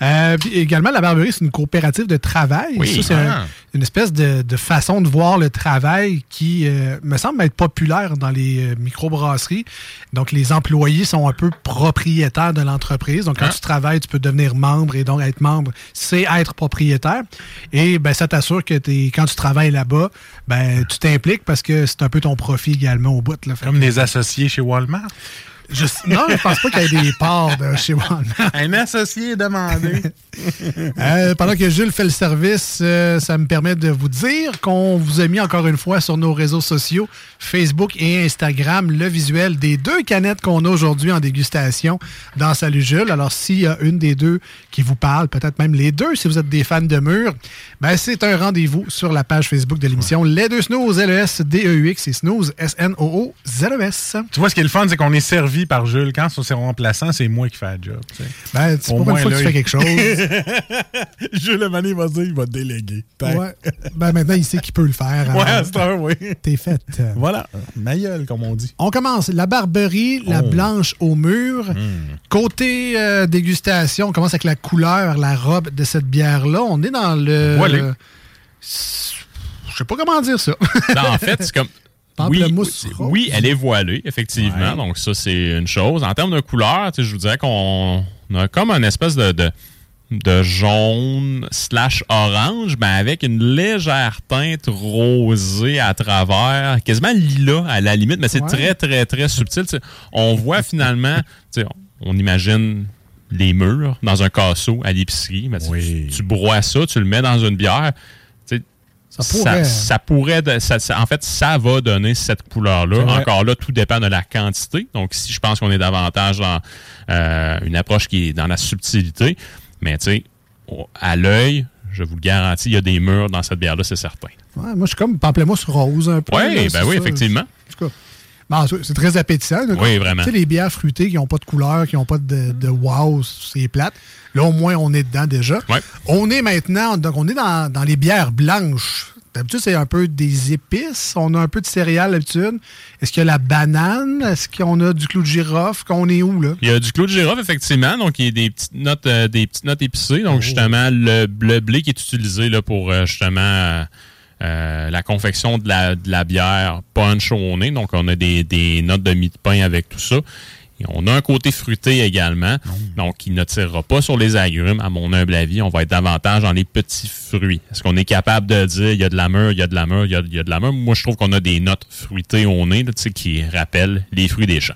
Euh, puis également, la Barberie, c'est une coopérative de travail. Oui. Ça, c'est Ah. un- une espèce de, de façon de voir le travail qui euh, me semble être populaire dans les euh, microbrasseries. Donc, les employés sont un peu propriétaires de l'entreprise. Donc, quand Ah. tu travailles, tu peux devenir membre et donc être membre, c'est être propriétaire. Et ben, ça t'assure que t'es- quand tu travailles là-bas, ben, tu t'impliques parce que c'est un peu ton profit également au bout. Là. Comme des associés chez Walmart. Je- non, je pense pas qu'il y ait des parts de chez Walmart. Un associé est demandé. Euh, pendant que Jules fait le service, euh, ça me permet de vous dire qu'on vous a mis encore une fois sur nos réseaux sociaux, Facebook et Instagram, le visuel des deux canettes qu'on a aujourd'hui en dégustation dans Salut Jules. Alors, s'il y a une des deux qui vous parle, peut-être même les deux, si vous êtes des fans de mur, ben, c'est un rendez-vous sur la page Facebook de l'émission Les deux snooze, L-E-S-D-E-U-X et snooze, S-N-O-O-Z-E-S. Tu vois, ce qui est le fun, c'est qu'on est servi par Jules. Quand c'est remplaçant, c'est moi qui fais le job. tu sais. Ben, c'est Au pas une moins, fois que tu fais quelque chose. Jules, le mané, il va dire, il va te déléguer. Ouais. Ben, maintenant, il sait qu'il peut le faire. Ouais, Alors, à cette heure, oui. T'es faite. Voilà, ma gueule, comme on dit. On commence. La Barberie, la Oh. blanche au mur. Côté euh, dégustation, on commence avec la couleur, la robe de cette bière-là. On est dans le... Je sais pas comment dire ça. Non, en fait, c'est comme. Oui, Pamplemousse oui, oui, elle est voilée, effectivement. Ouais. Donc, ça, c'est une chose. En termes de couleur, je vous dirais qu'on on a comme une espèce de, de, de jaune slash orange, mais avec une légère teinte rosée à travers, quasiment lilas à la limite, mais c'est Ouais. très, très, très subtil. On voit finalement, on imagine les murs dans un casseau à l'épicerie, tu broies ça, tu le mets dans une bière. Ça pourrait. ça pourrait de- ça- ça- en fait, ça va donner cette couleur-là. Encore là, tout dépend de la quantité. Donc, si je pense qu'on est davantage dans euh, une approche qui est dans la subtilité, mais tu sais, à l'œil, je vous le garantis, il y a des murs dans cette bière-là, c'est certain. Ouais, moi, je suis comme pamplemousse rose un peu. Oui, là, ben oui, ça. effectivement. En tout cas, c'est- c'est très appétissant. là. Oui, vraiment. Tu sais, les bières fruitées qui n'ont pas de couleur, qui n'ont pas de, de wow, c'est plate. Là, au moins, on est dedans déjà. On est maintenant, donc on est dans, dans les bières blanches. D'habitude, c'est un peu des épices. On a un peu de céréales d'habitude. Est-ce qu'il y a la banane? Est-ce qu'on a du clou de girofle? Qu'on est où, là? Il y a du clou de girofle, effectivement. Donc, il y a des petites notes, euh, des petites notes épicées. Donc, justement, le, le blé qui est utilisé là, pour euh, justement euh, euh, la confection de la, de la bière punch au nez. Donc, on a des, des notes de mie de pain avec tout ça. Et on a un côté fruité également. Donc, il ne tirera pas sur les agrumes, à mon humble avis. On va être davantage dans les petits fruits. Est-ce qu'on est capable de dire il y a de la mûre, il y a de la mûre, il y a, il y a de la mûre? Moi, je trouve qu'on a des notes fruitées au nez là, tu sais, qui rappellent les fruits des champs.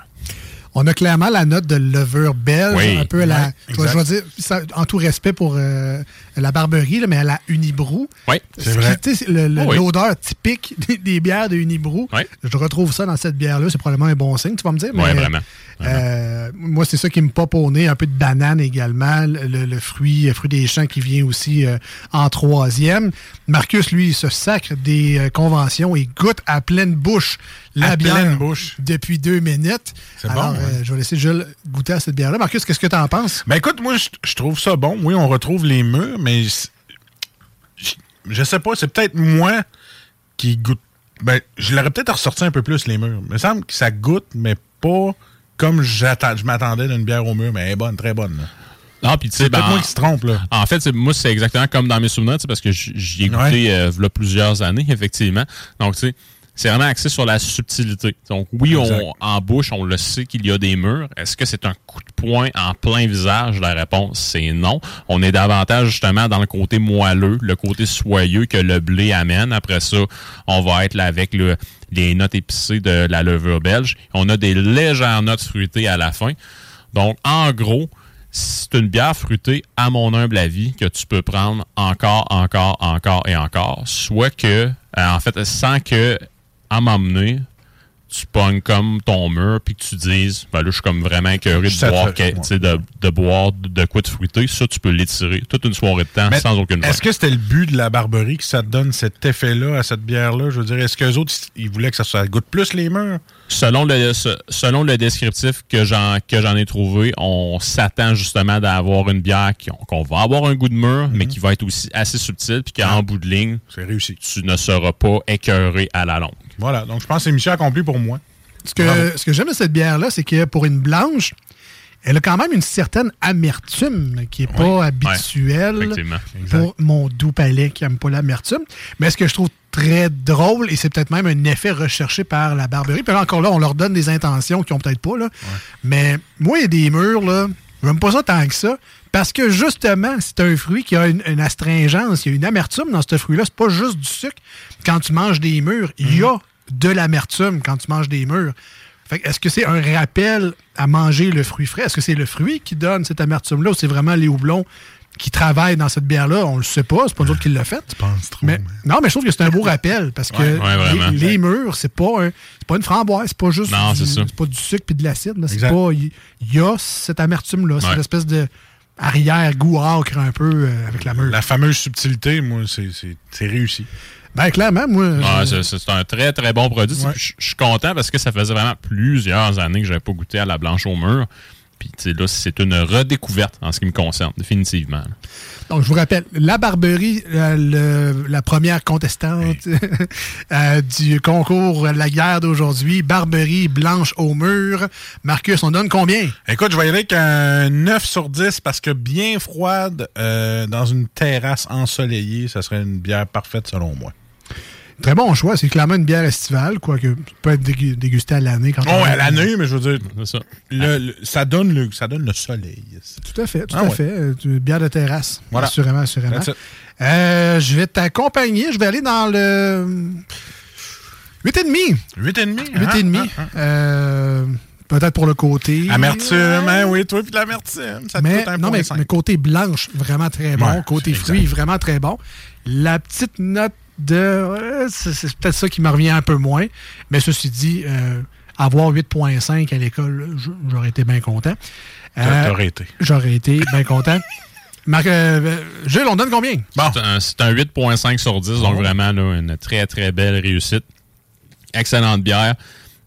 On a clairement la note de levure belge, Oui. un peu à la, Ouais, je, vais- je vais dire, ça, en tout respect pour euh, la barberie, là, mais à la Unibrou. Oui, Ce qui, tu sais, le- le- Oh oui. L'odeur typique des, des bières de Unibrou. Je retrouve ça dans cette bière-là. C'est probablement un bon signe, tu vas me dire. Oui, mais, vraiment. euh, moi, c'est ça qui me pop au nez. Un peu de banane également. Le, fruit, le fruit des champs qui vient aussi euh, en troisième. Marcus, lui, il se sacre des euh, conventions et goûte à pleine bouche la À bière pleine bouche. depuis deux minutes. C'est Alors, bon, hein? euh, je vais laisser Jules goûter à cette bière-là. Marcus, qu'est-ce que tu en penses? Ben écoute, moi, je, je trouve ça bon. Oui, on retrouve les murs, mais je, je- sais pas, c'est peut-être moi qui goûte. Ben, je l'aurais peut-être ressorti un peu plus, les murs. Il me semble que ça goûte, mais pas comme je m'attendais d'une bière au mur, mais elle est bonne, très bonne. là. Non, puis tu sais, ben, moi qui se trompe, là. En fait, moi, c'est exactement comme dans mes souvenirs, parce que j'y ai goûté Ouais. euh, plusieurs années, effectivement. Donc, tu sais, c'est vraiment axé sur la subtilité. Donc, oui, Exact. on, en bouche, on le sait qu'il y a des murs. Est-ce que c'est un coup de poing en plein visage? La réponse, c'est non. On est davantage, justement, dans le côté moelleux, le côté soyeux que le blé amène. Après ça, on va être là avec le- les notes épicées de la levure belge. On a des légères notes fruitées à la fin. Donc, en gros, c'est une bière fruitée, à mon humble avis, que tu peux prendre encore, encore, encore et encore. Soit que, euh, en fait, sans que, à m'emmener, tu pognes comme ton mur puis que tu dises, ben là, je suis comme vraiment écœuré de te- boire, que- de, de boire de, quoi de fruité. Ça, tu peux l'étirer toute une soirée de temps Mais sans aucune Est-ce que c'était le but de la Barberie que ça te donne cet effet-là à cette bière-là? Je veux dire, est-ce qu'eux autres, ils voulaient que ça, ça goûte plus les murs? Selon le, se- selon le descriptif que j'en que j'en ai trouvé, on s'attend justement d'avoir une bière qui- qu'on va avoir un goût de mûr, mais qui va être aussi assez subtile, puis qu'en bout de ligne, Mhm. c'est réussi. Tu ne seras pas écœuré à la longue. Voilà, donc je pense que c'est mission accomplie pour moi. Ce que, ce que j'aime de cette bière-là, c'est que pour une blanche, elle a quand même une certaine amertume qui n'est pas habituelle pour mon doux palais qui n'aime pas l'amertume. Mais ce que je trouve très drôle, et c'est peut-être même un effet recherché par la Barberie, puis encore là, on leur donne des intentions qu'ils n'ont peut-être pas, là. mais moi, il y a des murs, là, j'aime pas ça tant que ça, parce que justement, c'est un fruit qui a une, une astringence, il y a une amertume dans ce fruit-là, c'est pas juste du sucre. Quand tu manges des mûres, il y a de l'amertume quand tu manges des mûres. Est-ce que c'est un rappel à manger le fruit frais? Est-ce que c'est le fruit qui donne cette amertume-là ou c'est vraiment les houblons qui travaillent dans cette bière-là? On le sait pas, c'est pas nous autres qui l'a fait. mais, non, mais je trouve que c'est un beau rappel parce que Ouais, ouais, vraiment. les, les mûres, c'est pas, un- c'est pas une framboise, c'est pas juste Non, du, c'est pas du sucre puis de l'acide. C'est pas. Il y a cette amertume-là, cette Ouais. espèce de arrière-goût âcre un peu euh, avec la mûre. La fameuse subtilité, moi, c'est réussi. Ben, clairement, moi. Ah, je- c'est- un très, très bon produit. Je je suis content parce que ça faisait vraiment plusieurs années que je n'avais pas goûté à la blanche au mur. Puis, là, c'est une redécouverte en ce qui me concerne, définitivement. Donc, je vous rappelle, la Barberie, euh, le- la première contestante euh, du concours de la guerre d'aujourd'hui, Barberie blanche au mur. Marcus, on donne combien? Écoute, je vais y aller avec un 9 sur 10 parce que bien froide, euh, dans une terrasse ensoleillée, ça serait une bière parfaite selon moi. Très bon choix. C'est clairement une bière estivale, quoique ça peut être dégu- dégusté à l'année. quand Oh, on- à l'année, mais je veux dire, ça. Le, le- ça, donne le, ça donne le soleil. Tout à fait, tout Ah à ouais. fait. Euh, Une bière de terrasse. Voilà. Assurément, assurément. Euh, je vais t'accompagner. Je vais aller dans le 8,5. 8,5? 8,5. Ah, ah, Euh, Peut-être pour le côté. Amertume, hein, oui, toi, puis de l'amertume. Ça te mais, coûte un non, mais, mais côté blanche, vraiment très bon. Ouais, côté c'est fruits, vraiment très bon. La petite note de. euh, c'est peut-être ça qui me revient un peu moins. Mais ceci dit, euh, avoir 8,5 à l'école, j'aurais été bien content. T'aurais été. J'aurais été bien content. Marc, euh, Gilles, on donne combien? C'est un- C'est un 8.5 sur 10, donc vraiment là, une très, très belle réussite. Excellente bière.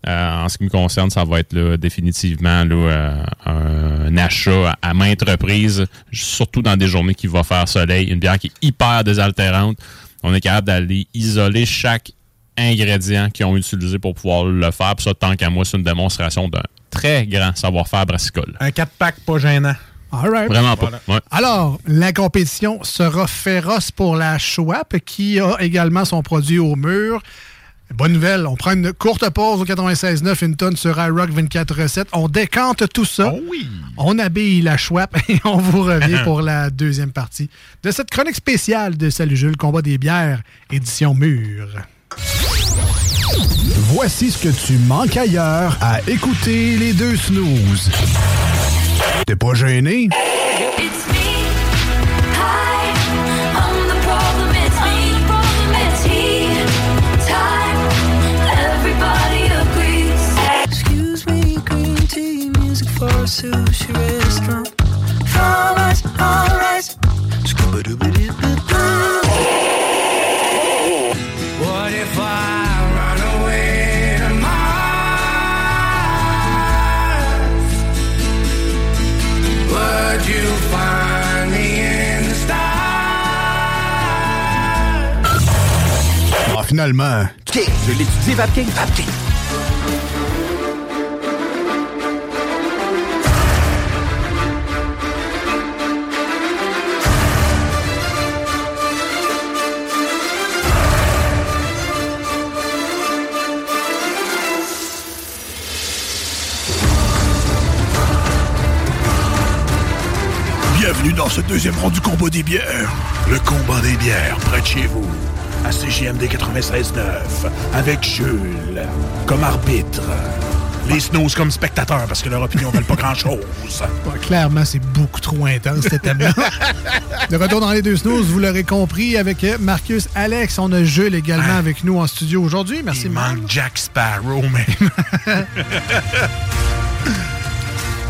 Euh, en ce qui me concerne, ça va être là, définitivement là, euh, un achat à, à maintes reprises, surtout dans des journées qui vont faire soleil. Une bière qui est hyper désaltérante. On est capable d'aller isoler chaque ingrédient qu'ils ont utilisé pour pouvoir le faire. Puis ça, tant qu'à moi, c'est une démonstration d'un très grand savoir-faire brassicole. Un 4-pack pas gênant. All right. Vraiment pas. Ouais. Alors, la compétition sera féroce pour la Schwab, qui a également son produit au mur. Bonne nouvelle, on prend une courte pause au 96.9, une tonne sur iRock 24.7. On décante tout ça. On habille la Schwab et on vous revient pour la deuxième partie de cette chronique spéciale de Salut Jules, combat des bières, édition mur. Voici ce que tu manques ailleurs à écouter les deux snooze. T'es pas gêné? Ah, finalement. Je l'étudie, Vapking. Vapking. Bienvenue dans ce deuxième rang du combat des bières. Le combat des bières près de chez vous. À CGMD 96.9. Avec Jules comme arbitre. Les snooze comme spectateurs, parce que leur opinion ne valent pas grand-chose. Clairement, c'est beaucoup trop intense, cet thème-là. De retour dans les deux snooze, vous l'aurez compris, avec Marcus, Alex. On a Jules également avec nous en studio aujourd'hui. Merci, Il manque Jack Sparrow, mais...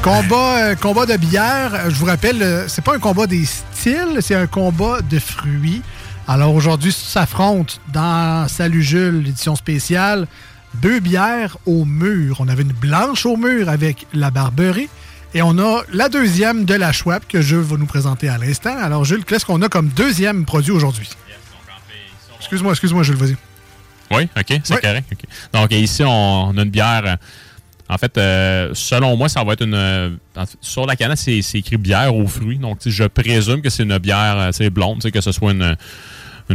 Combat, euh, combat de bière, euh, je vous rappelle, euh, c'est pas un combat des styles, c'est un combat de fruits. Alors aujourd'hui, s'affrontent dans Salut Jules, l'édition spéciale, deux bières au mur. On avait une blanche au mur avec la Barberie et on a la deuxième de la Schwab que Jules va nous présenter à l'instant. Alors Jules, qu'est-ce qu'on a comme deuxième produit aujourd'hui? Excuse-moi, excuse-moi Jules, vas-y. Oui, OK, c'est correct. Donc, ici, on a une bière. En fait, euh, selon moi, ça va être une. euh, sur la canette, c'est écrit bière aux fruits. Donc, je présume que c'est une bière euh, blonde, que ce soit une,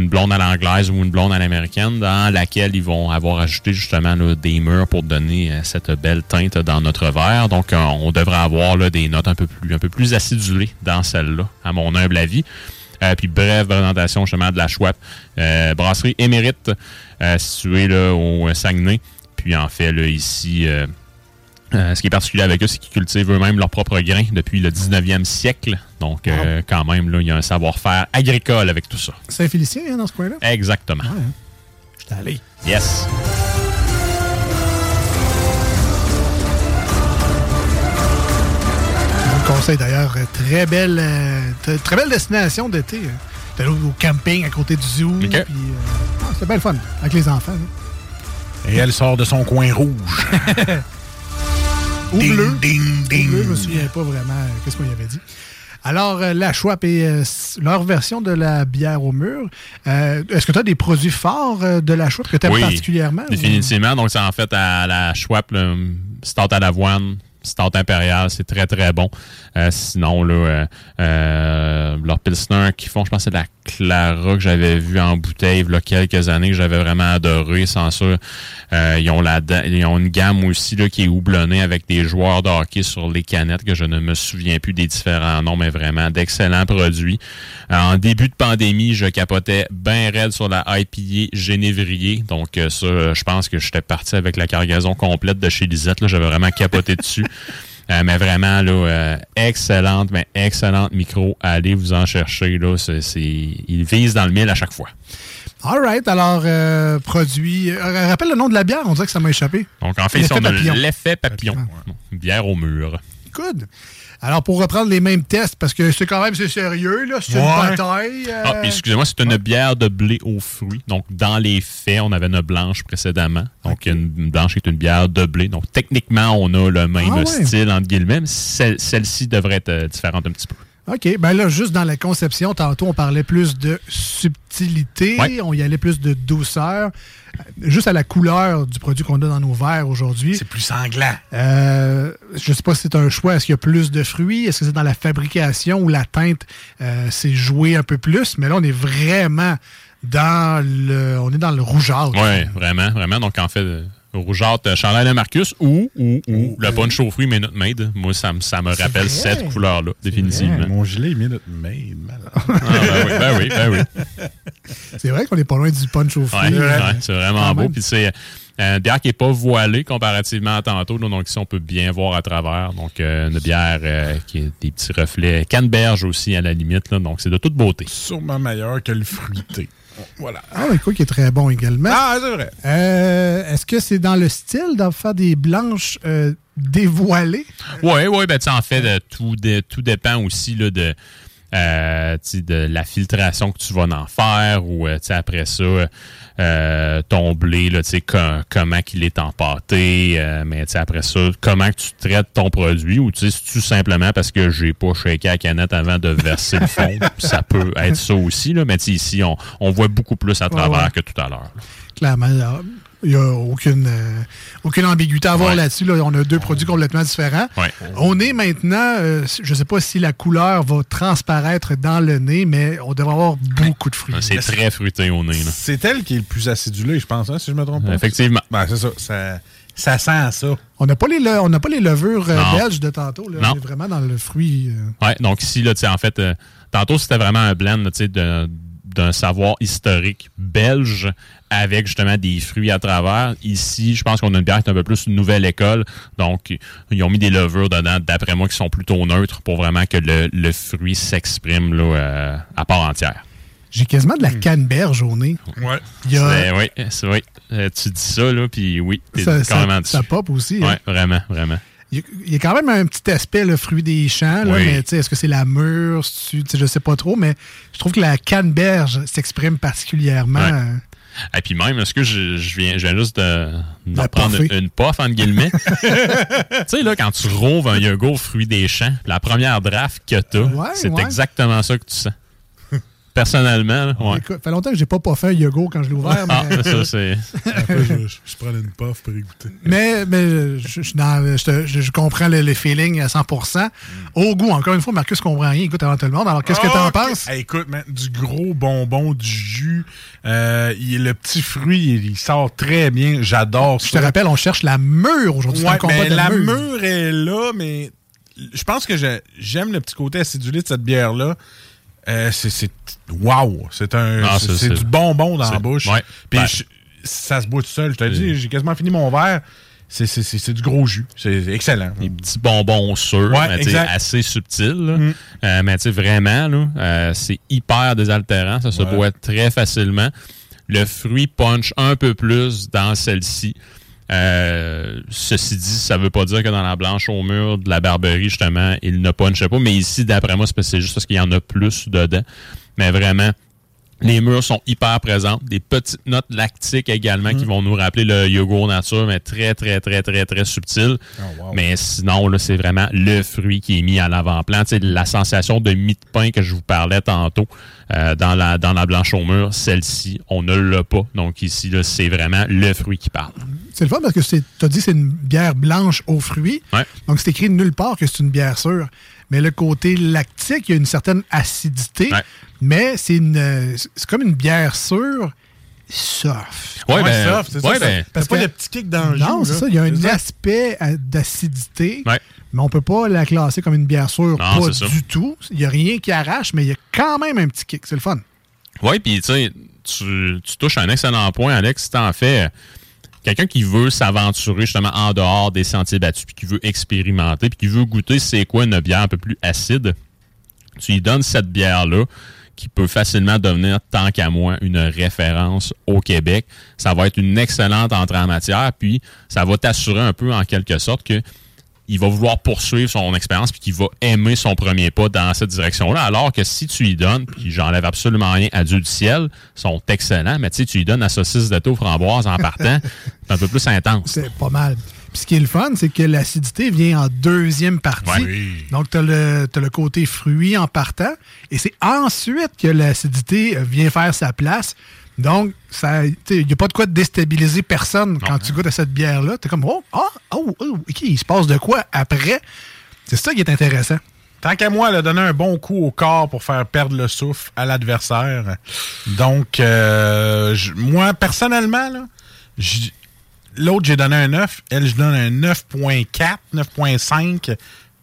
blonde à l'anglaise ou une blonde à l'américaine, dans laquelle ils vont avoir ajouté justement des mûres pour donner cette belle teinte dans notre verre. Donc, on devrait avoir là, des notes un peu plus, acidulées dans celle-là, à mon humble avis. Puis bref, présentation justement de la. Euh, brasserie Émérite, située au Saguenay. Puis en fait, là, ici, euh, ce qui est particulier avec eux, c'est qu'ils cultivent eux-mêmes leurs propres grains depuis le 19e siècle. Donc, euh, quand même, là, il y a un savoir-faire agricole avec tout ça. Saint-Félicien, hein, dans ce coin-là? Exactement. J'étais allé. Yes. Je vous le conseille d'ailleurs. euh, Très belle, euh, très belle destination d'été. euh. T'es allé au camping à côté du zoo. euh, ah, c'est bien le fun avec les enfants. hein. Et elle sort de son coin rouge. Ou Ding, bleu. ding, Ou ding. bleu, je me souviens pas vraiment euh, qu'est-ce qu'on y avait dit. Alors, euh, la Schwab et euh, leur version de la bière au mur. Euh, Est-ce que tu as des produits forts euh, de la Schwab que tu aimes Oui, particulièrement? ou- Définitivement. Donc, c'est en fait à la Schwab, le stout à l'avoine, stout impérial, c'est très, très bon. Euh, sinon, là, euh, euh, leur Pilsner qui font, je pense que c'est de la Clara que j'avais vu en bouteille il y a quelques années, que j'avais vraiment adoré. Sans ça, Euh, ils, ont la, ils ont une gamme aussi là, qui est houblonnée avec des joueurs de hockey sur les canettes, que je ne me souviens plus des différents noms, mais vraiment d'excellents produits. Euh, en début de pandémie, je capotais bien raide sur la IPA Génévrier. Donc euh, ça, je pense que j'étais parti avec la cargaison complète de chez Lisette. là. J'avais vraiment capoté dessus. Euh, mais vraiment, là, euh, excellente, mais excellente micro. Allez vous en chercher. Là, c'est, ils visent dans le mille à chaque fois. All right. Alors, euh, produit. rappelle le nom de la bière. On dirait que ça m'a échappé. Donc, en fait, on a papillon. l'effet papillon. Bière au mur. Good. Alors, pour reprendre les mêmes tests, parce que c'est quand même c'est sérieux, là, c'est Ouais. une bataille. euh, Ah, excusez-moi, c'est une bière de blé aux fruits. Donc, dans les faits, on avait une blanche précédemment. Donc, une blanche est une bière de blé. Donc, techniquement, on a le même Ah ouais. style, entre guillemets, celle-ci devrait être euh, différente un petit peu. OK. Ben là, juste dans la conception, tantôt, on parlait plus de subtilité, Ouais. on y allait plus de douceur. Juste à la couleur du produit qu'on a dans nos verres aujourd'hui. C'est plus sanglant. Euh, je sais pas si c'est un choix. Est-ce qu'il y a plus de fruits? Est-ce que c'est dans la fabrication ou la teinte euh, c'est joué un peu plus? Mais là, on est vraiment dans le, on est dans le rougeâtre. Oui, vraiment, vraiment. Donc, en fait, rougeâtre, euh, et Marcus ou, ou, ou le punch aux fruits Minute Maid. Moi, ça, me- ça me rappelle cette couleur-là, définitivement. Mon gilet est Minute Maid. malade. Ah, ben oui, ben oui, ben oui. C'est vrai qu'on est pas loin du punch au fruit. Ouais, ouais, c'est vraiment beau. Puis c'est une bière qui n'est pas voilée comparativement à tantôt. donc ici, on peut bien voir à travers. Donc euh, une bière euh, qui a des petits reflets. Canneberge aussi, à la limite. là. donc c'est de toute beauté. Sûrement meilleur que le fruité. Voilà. Ah, oui, quoi qui est très bon également. Ah, c'est vrai. Euh, Est-ce que c'est dans le style de faire des blanches euh, dévoilées? Oui, oui, ben, en fait, euh, tout, tout dépend aussi là, de, euh, de la filtration que tu vas en faire ou euh, tu sais, après ça, euh, ton blé, là, tu sais, co- comment qu'il est empâté, euh, mais tu sais, après ça, comment que tu traites ton produit ou tu tout simplement parce que j'ai pas shaké la canette avant de verser le fond? ça peut être ça aussi, là, mais tu sais, ici, on, on voit beaucoup plus à travers ouais. que tout à l'heure. Clairement, là, il n'y a aucune, euh, aucune ambiguïté à avoir Ouais. là-dessus. là. On a deux produits complètement différents. Ouais. On est maintenant, euh, je ne sais pas si la couleur va transparaître dans le nez, mais on devrait avoir beaucoup de fruits. C'est très fruité au nez. C'est elle qui est le plus acidulé, je pense, hein, si je me trompe pas. Effectivement. Ben, c'est ça. ça. Ça sent ça. On n'a pas, les le- on n'a pas les levures euh, Non. belges de tantôt. Là. Non. On est vraiment dans le fruit. euh, Ouais, donc ici, là, en fait, euh, tantôt, c'était vraiment un blend, là, tu sais, de, d'un savoir historique belge avec justement des fruits à travers. Ici, je pense qu'on a une bière qui est un peu plus une nouvelle école. Donc, ils ont mis des levures dedans, d'après moi, qui sont plutôt neutres pour vraiment que le, le fruit s'exprime là, euh, à part entière. J'ai quasiment de la canneberge au nez. Ouais. Il y a- C'est- oui, c'est oui. Euh, tu dis ça, là, puis oui, t'es Ça, ça- carrément ça dessus. pop aussi. Oui, hein. vraiment, vraiment. Il y, a, quand même un petit aspect, le fruit des champs, là, Oui. mais est-ce que c'est la mûre, je sais pas trop, mais je trouve que la canneberge s'exprime particulièrement. Ouais. euh, Et puis même, est-ce que je, je viens, je viens juste de, prendre puffer. une puff, entre guillemets? tu sais, là, quand tu rouves un yogourt fruit des champs, la première draft que tu Ouais, c'est ouais. exactement ça que tu sens. Personnellement, là, ouais. Écoute, fait longtemps que j'ai pas pas fait un yogourt quand je l'ai ouvert, Ah, mais, ça, c'est... Après, je, je, je prends une puff pour écouter. mais, mais je, je suis dans- je te- je- je comprends le, le feeling à 100%. Au goût, encore une fois, Marcus comprend rien. Écoute avant tout le monde. Alors, qu'est-ce que t'en Ok. penses? Hey, écoute, man, du gros bonbon, du jus. euh, il- le petit fruit, il, il sort très bien. J'adore ça. Je te rappelle, on cherche la mure aujourd'hui. Ouais, mais la mûre. mûre est là, mais je pense que je- j'aime le petit côté acidulé de cette bière-là. Euh, c'est- wow, c'est un c'est- du bonbon dans la bouche. ouais. Puis Ben- je- ça se boit tout seul. Je te dis, j'ai quasiment fini mon verre. C'est- du gros jus. C'est excellent. Des petits bonbons sûrs, Ouais, mais assez subtils. Mm. Euh, mais vraiment, là, euh, c'est hyper désaltérant. Ça se Ouais. boit très facilement. Le fruit punch un peu plus dans celle-ci. Euh, ceci dit, ça veut pas dire que dans la blanche au mur de la Barberie, justement, il punchait pas. Mais ici, d'après moi, c'est juste parce qu'il y en a plus dedans. Mais vraiment, les murs sont hyper présentes. Des petites notes lactiques également qui vont nous rappeler le yogourt nature, mais très, très, très, très, très subtil. Mais sinon, là, c'est vraiment le fruit qui est mis à l'avant-plan. Tu sais, la sensation de mie de pain que je vous parlais tantôt euh, dans, la, dans la blanche au mur, celle-ci, on ne l'a pas. Donc ici, là, c'est vraiment le fruit qui parle. C'est le fun parce que tu as dit que c'est une bière blanche aux fruits. Ouais. Donc, c'est écrit nulle part que c'est une bière sûre. Mais le côté lactique, il y a une certaine acidité. Ouais. Mais c'est une, c'est comme une bière sûre soft. Ouais, ben, soft, c'est ouais, ça. ben, Parce Parce pas que- de petit kick dans le Non, c'est là. ça. Il y a un aspect d'acidité. Ouais. Mais on peut pas la classer comme une bière sûre. Non, pas ça. du tout. Il n'y a rien qui arrache, mais il y a quand même un petit kick. C'est le fun. Oui, puis tu sais, tu tu touches un excellent point, Alex. Si t'en fais euh, quelqu'un qui veut s'aventurer justement en dehors des sentiers battus, puis qui veut expérimenter, puis qui veut goûter c'est quoi une bière un peu plus acide, tu lui donnes cette bière-là qui peut facilement devenir, tant qu'à moi, une référence au Québec. Ça va être une excellente entrée en matière, puis ça va t'assurer un peu en quelque sorte que il va vouloir poursuivre son expérience puis qu'il va aimer son premier pas dans cette direction-là. Alors que si tu lui donnes, puis j'enlève absolument rien à Dieu du ciel, sont excellents, mais tu sais, tu lui donnes la saucisse de taux framboise en partant, c'est un peu plus intense. C'est pas mal. Puis ce qui est le fun, c'est que l'acidité vient en deuxième partie. Ouais. Oui. Donc, tu as, le côté fruit en partant. Et c'est ensuite que l'acidité euh, vient faire sa place. Donc, il n'y a pas de quoi de déstabiliser personne quand tu goûtes à cette bière-là. Tu es comme, oh, ah, oh, oh, OK, il se passe de quoi après? C'est ça qui est intéressant. Tant qu'à moi, elle a donné un bon coup au corps pour faire perdre le souffle à l'adversaire. Donc, euh, moi, personnellement, là, l'autre, j'ai donné un 9. Elle, je donne un 9.4, 9.5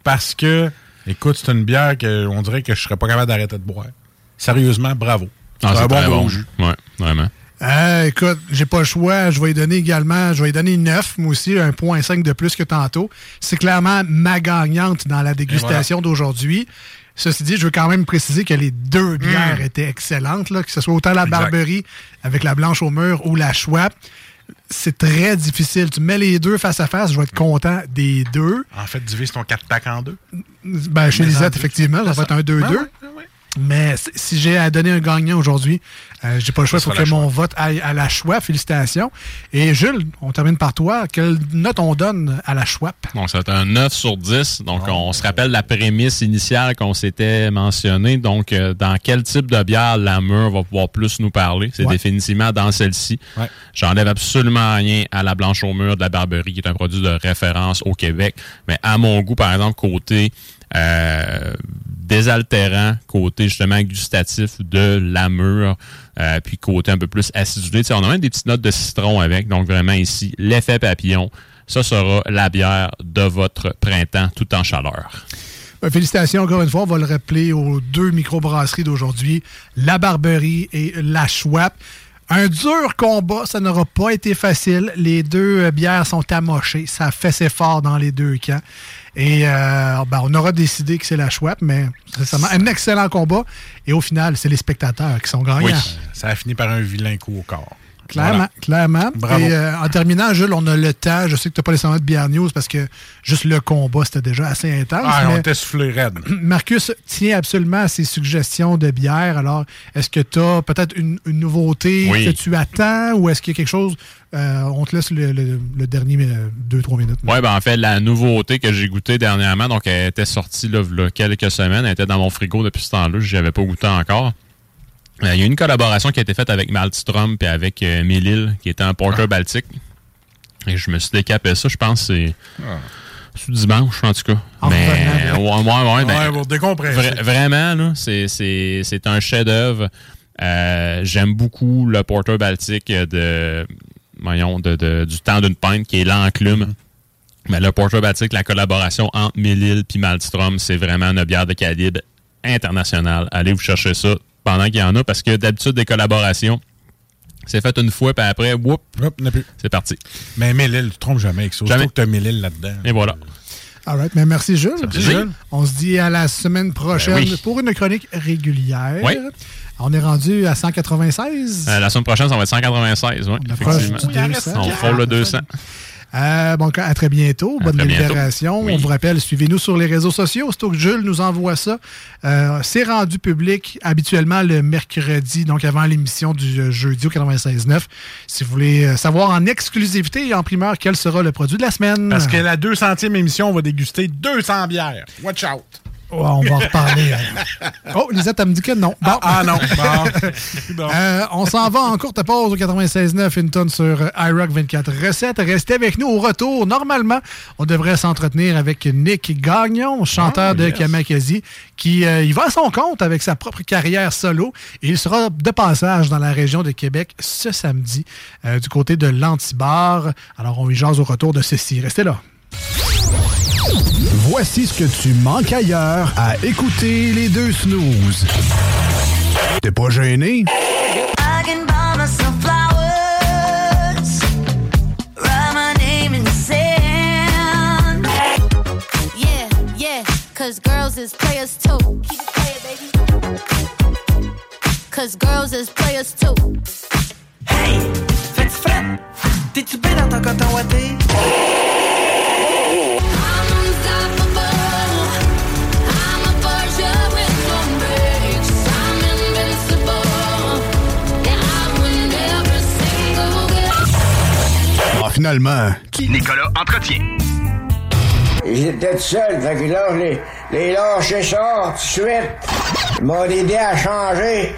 parce que, écoute, c'est une bière que on dirait que je serais pas capable d'arrêter de boire. Sérieusement, bravo. Ah, C'est un bon bon. jus. Ouais, vraiment. Euh, écoute, j'ai pas le choix. Je vais lui donner également, je vais lui donner 9, moi aussi, un point 5 de plus que tantôt. C'est clairement ma gagnante dans la dégustation d'aujourd'hui. Ceci dit, je veux quand même préciser que les deux bières étaient excellentes, là, que ce soit autant la Exact. Barberie avec la blanche au mur ou la Schwab. C'est très difficile. Tu mets les deux face à face, je vais être content des deux. En fait, divise ton 4-pack en deux. Ben, chez Lisette, effectivement, ça va être un 2-2. Mais si- j'ai à donner un gagnant aujourd'hui, euh, j'ai pas le choix. Il faut que mon vote aille à la choix. Félicitations. Et Jules, on termine par toi. Quelle note on donne à la choix? Donc, c'est un 9 sur 10. Donc, on se rappelle la prémisse initiale qu'on s'était mentionnée. Donc, euh, dans quel type de bière la mûre va pouvoir plus nous parler? C'est Ouais. définitivement dans celle-ci. Ouais. J'enlève absolument rien à la blanche au mur de la Barberie, qui est un produit de référence au Québec. Mais à mon goût, par exemple, côté euh, désaltérant, côté justement gustatif de la mûre, euh, puis côté un peu plus acidulé. On a même des petites notes de citron avec. Donc, vraiment ici, l'effet papillon. Ça sera la bière de votre printemps tout en chaleur. Ben, félicitations encore une fois. On va le rappeler aux deux microbrasseries d'aujourd'hui, La Barberie et La Schwab. Un dur combat, ça n'aura pas été facile. Les deux euh, bières sont amochées. Ça fait ses dans les deux camps. Et euh, ben, on aura décidé que c'est la Schwab, mais c'est un excellent combat. Et au final, c'est les spectateurs qui sont gagnants. Ça a fini par un vilain coup au corps. Clairement, Voilà. clairement. Bravo. Et euh, en terminant, Jules, on a le temps. Je sais que tu n'as pas nécessairement de bière news parce que juste le combat, c'était déjà assez intense. Ah, on était soufflé raide. Marcus tient absolument à ses suggestions de bière. Alors, est-ce que tu as peut-être une, une nouveauté Oui. que tu attends ou est-ce qu'il y a quelque chose euh, On te laisse le, le- le dernier 2-3 minutes. Oui, ben en fait, la nouveauté que j'ai goûtée dernièrement, donc elle était sortie là, quelques semaines, elle était dans mon frigo depuis ce temps-là, je n'avais pas goûté encore. Euh, Il y a une collaboration qui a été faite avec Maltstrom et avec euh, qui était un porter baltique. Et je me suis décapé ça, je pense c'est c'est dimanche, en tout cas. En Mais ouais, ouais, ouais, ben, Ouais, pour décompresser. vra- vraiment, c'est- un chef-d'œuvre. Euh, J'aime beaucoup le porter baltique de, voyons, de, de- du temps d'une pinte qui est l'enclume. Mais le porter baltique, la collaboration entre Mélile et Maltstrom, c'est vraiment une bière de calibre international. Allez vous chercher ça pendant qu'il y en a, parce que d'habitude, des collaborations, c'est fait une fois, puis après, whoop, c'est parti. Mais Mélile, tu te trompes jamais avec ça. Jamais. Surtout que tu as Mélile là-dedans. Et voilà. All right, mais merci Jules. fait plaisir. On se dit à la semaine prochaine Ben oui. pour une chronique régulière. Oui. On est rendu à 196. Euh, la semaine prochaine, ça va être 196, oui. approche effectivement. du 200. On frôle le 200. Euh, bon, à très bientôt. Bonne très bientôt. délibération. Oui. On vous rappelle, suivez-nous sur les réseaux sociaux. Aussitôt que Jules nous envoie ça, euh, c'est rendu public habituellement le mercredi, donc avant l'émission du euh, jeudi au 96.9. Si vous voulez euh, savoir en exclusivité et en primeur quel sera le produit de la semaine. Parce que la 200e émission, on va déguster 200 bières. Watch out! On va en reparler. hein. oh, Lisette, elle me dit que non. Bon. Ah, non. Bon. Euh, on s'en va en courte pause au 96.9, une tonne sur iRock 24 recettes. Restez avec nous au retour. Normalement, on devrait s'entretenir avec Nick Gagnon, chanteur de Kamakazi, qui euh, il va à son compte avec sa propre carrière solo. Et il sera de passage dans la région de Québec ce samedi, euh, du côté de l'Antibar. Alors, on y jase au retour de ceci. Restez là. Voici ce que tu manques ailleurs à écouter les deux snooze. T'es pas gêné? I can buy myself flowers, write my name in the sand. Yeah, yeah, cause girls is players too. Keep it playing, baby. Cause girls is players too. Hey, fais-tu fret? T'es-tu bien dans ton coton ouaté? Finalement, qui? Nicolas Entretien. J'étais tout seul, fait que là, je les, les lâché ça tout de suite. Ils m'ont aidé à changer.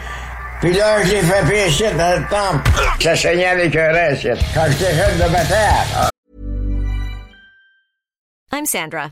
Puis là, je l'ai fait pécher dans le temple. Ça saignait avec un reste. Quand j'étais jeune de bataille. I'm Sandra,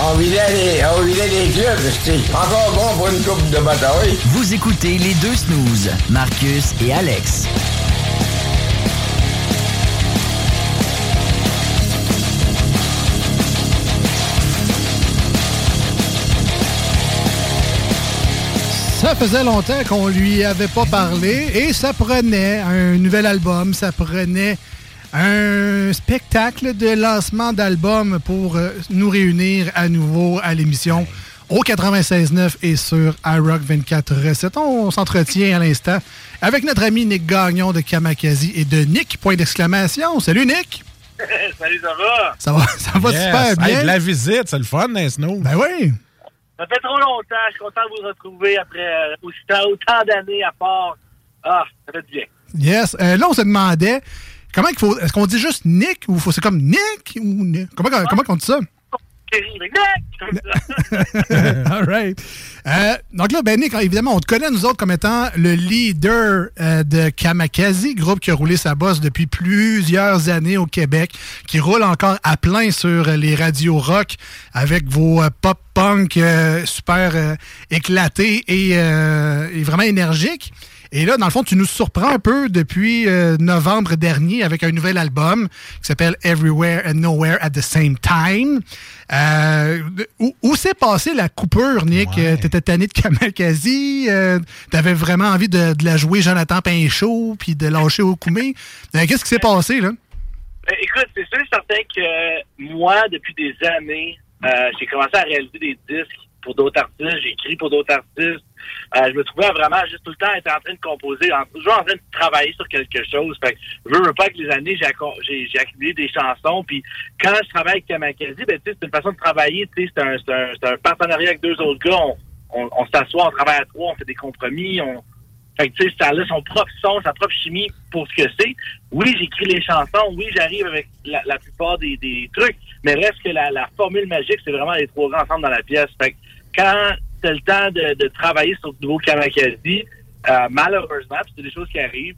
On vidait les, on vidait les clubs. C'était encore bon pour une coupe de bataille. Vous écoutez les deux snooze, Marcus et Alex. Ça faisait longtemps qu'on lui avait pas parlé et ça prenait un nouvel album, ça prenait un spectacle de lancement d'album pour euh, nous réunir à nouveau à l'émission au 96.9 et sur iRock 24 Recettes. On s'entretient à l'instant avec notre ami Nick Gagnon de Kamakazi et de Nick, point d'exclamation. Salut Nick! Salut, ça va? Ça va, ça va Yes. super bien. Hey, de la visite, c'est le fun, les snows. Ben oui. Ça fait trop longtemps. Je suis content de vous retrouver après euh, autant, autant d'années à part. Ah, ça fait du bien. Yes. Euh, là, on se demandait comment il faut. Est-ce qu'on dit juste Nick ou faut c'est comme Nick ou Nick? Comment, comment on dit ça? All right. Euh, donc là, ben Nick, évidemment, on te connaît, nous autres, comme étant le leader euh, de Kamakazi, groupe qui a roulé sa bosse depuis plusieurs années au Québec, qui roule encore à plein sur les radios rock avec vos euh, pop-punk super éclatés et, et vraiment énergiques. Et là, dans le fond, tu nous surprends un peu depuis euh, novembre dernier avec un nouvel album qui s'appelle Everywhere and Nowhere at the Same Time. Euh, où où s'est passée la coupure, Nick? Euh, T'étais tanné de Kamakazi? Euh, T'avais vraiment envie de, de la jouer Jonathan Pinchot puis de lâcher au Koumé? Euh, Qu'est-ce qui s'est passé, là? Ben, écoute, c'est sûr et certain que moi, depuis des années, euh, j'ai commencé à réaliser des disques pour d'autres artistes, j'ai écrit pour d'autres artistes. Euh, je me trouvais vraiment juste tout le temps en train de composer, toujours en train de travailler sur quelque chose. Fait je veux, pas que les années, j'ai accumulé des chansons. Puis quand je travaille avec Kamakazi, ben, c'est une façon de travailler. C'est un, un, partenariat avec deux autres gars. On, s'assoit, on travaille à trois, on fait des compromis. On, fait que, tu sais, ça a son propre son, sa propre chimie pour ce que c'est. Oui, j'écris les chansons. Oui, j'arrive avec la, plupart des, trucs. Mais reste que la, formule magique, c'est vraiment les trois gars ensemble dans la pièce. Fait que quand c'est le temps de, travailler sur du nouveau Kamakazi, euh, malheureusement, c'est des choses qui arrivent.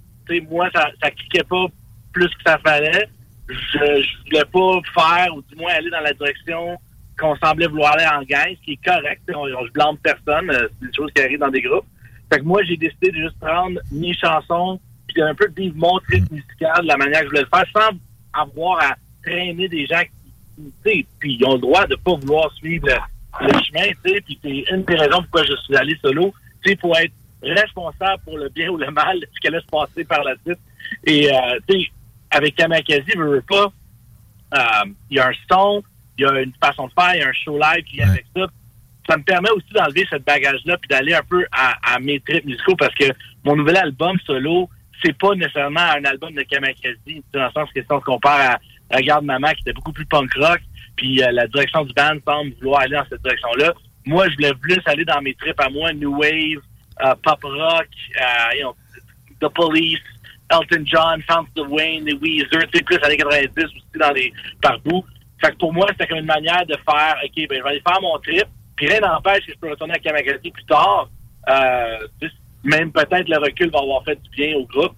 Moi, ça, ça cliquait pas plus que ça fallait. Je, je voulais pas faire, ou du moins aller dans la direction qu'on semblait vouloir aller en gang, ce qui est correct. On, on- je blâme personne. euh, C'est des choses qui arrivent dans des groupes. Fait que moi, j'ai décidé de juste prendre mes chansons puis un peu de vivre mon trip musical de la manière que je voulais le faire sans avoir à traîner des gens qui, tu sais, puis ils ont le droit de pas vouloir suivre le, chemin, tu sais, puis c'est une des raisons pourquoi je suis allé solo, tu sais, pour être responsable pour le bien ou le mal de ce qui allait se passer par la suite. Et, euh, tu sais, avec Kamakazi, je veux pas, euh, il y a un son, il y a une façon de faire, il y a un show live qui vient avec ça. Ça me permet aussi d'enlever cette bagage-là puis d'aller un peu à, à mes trips musicaux parce que mon nouvel album solo, c'est pas nécessairement un album de Kamakazi, dans le sens que si on se compare à Regarde Maman qui était beaucoup plus punk rock, puis euh, la direction du band semble vouloir aller dans cette direction-là. Moi, je voulais plus aller dans mes trips à moi, New Wave, euh, pop rock, euh, The Police, Elton John, Fountain the Wayne, les Weezer, tu sais, plus années 90 aussi dans les par bout. Fait que pour moi, c'était comme une manière de faire, OK, ben, je vais aller faire mon trip, puis rien n'empêche que je peux retourner à Kamakazi plus tard. Euh, même peut-être le recul va avoir fait du bien au groupe.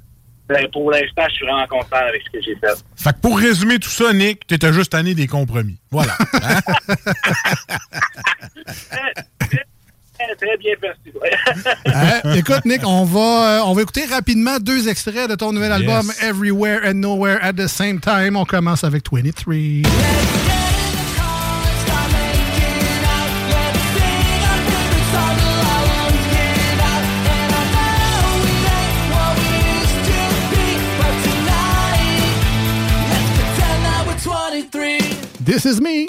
Ben, pour l'instant, je suis vraiment content avec ce que j'ai fait. Fait que pour résumer tout ça, Nick, t'étais juste tanné des compromis. Voilà. Hein? Très, très bien perçu. ouais. Euh, écoute, Nick, on va, euh, on va écouter rapidement deux extraits de ton nouvel album Yes. Everywhere and Nowhere at the Same Time. On commence avec 23. This is me.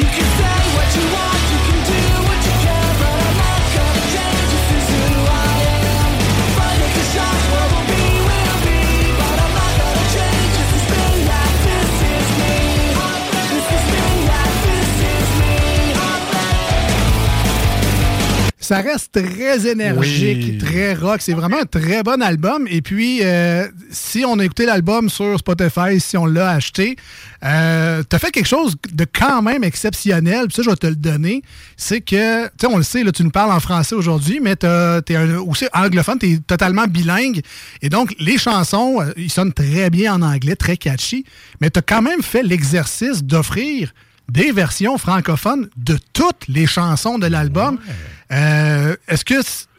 Ça reste très énergique, Oui. très rock. C'est vraiment un très bon album. Et puis, euh, si on a écouté l'album sur Spotify, si on l'a acheté, euh, t'as fait quelque chose de quand même exceptionnel. Puis ça, je vais te le donner. C'est que, tu sais, on le sait, là, tu nous parles en français aujourd'hui, mais t'es aussi anglophone, t'es totalement bilingue. Et donc, les chansons, euh, ils sonnent très bien en anglais, très catchy. Mais t'as quand même fait l'exercice d'offrir des versions francophones de toutes les chansons de l'album. Euh, Est-ce que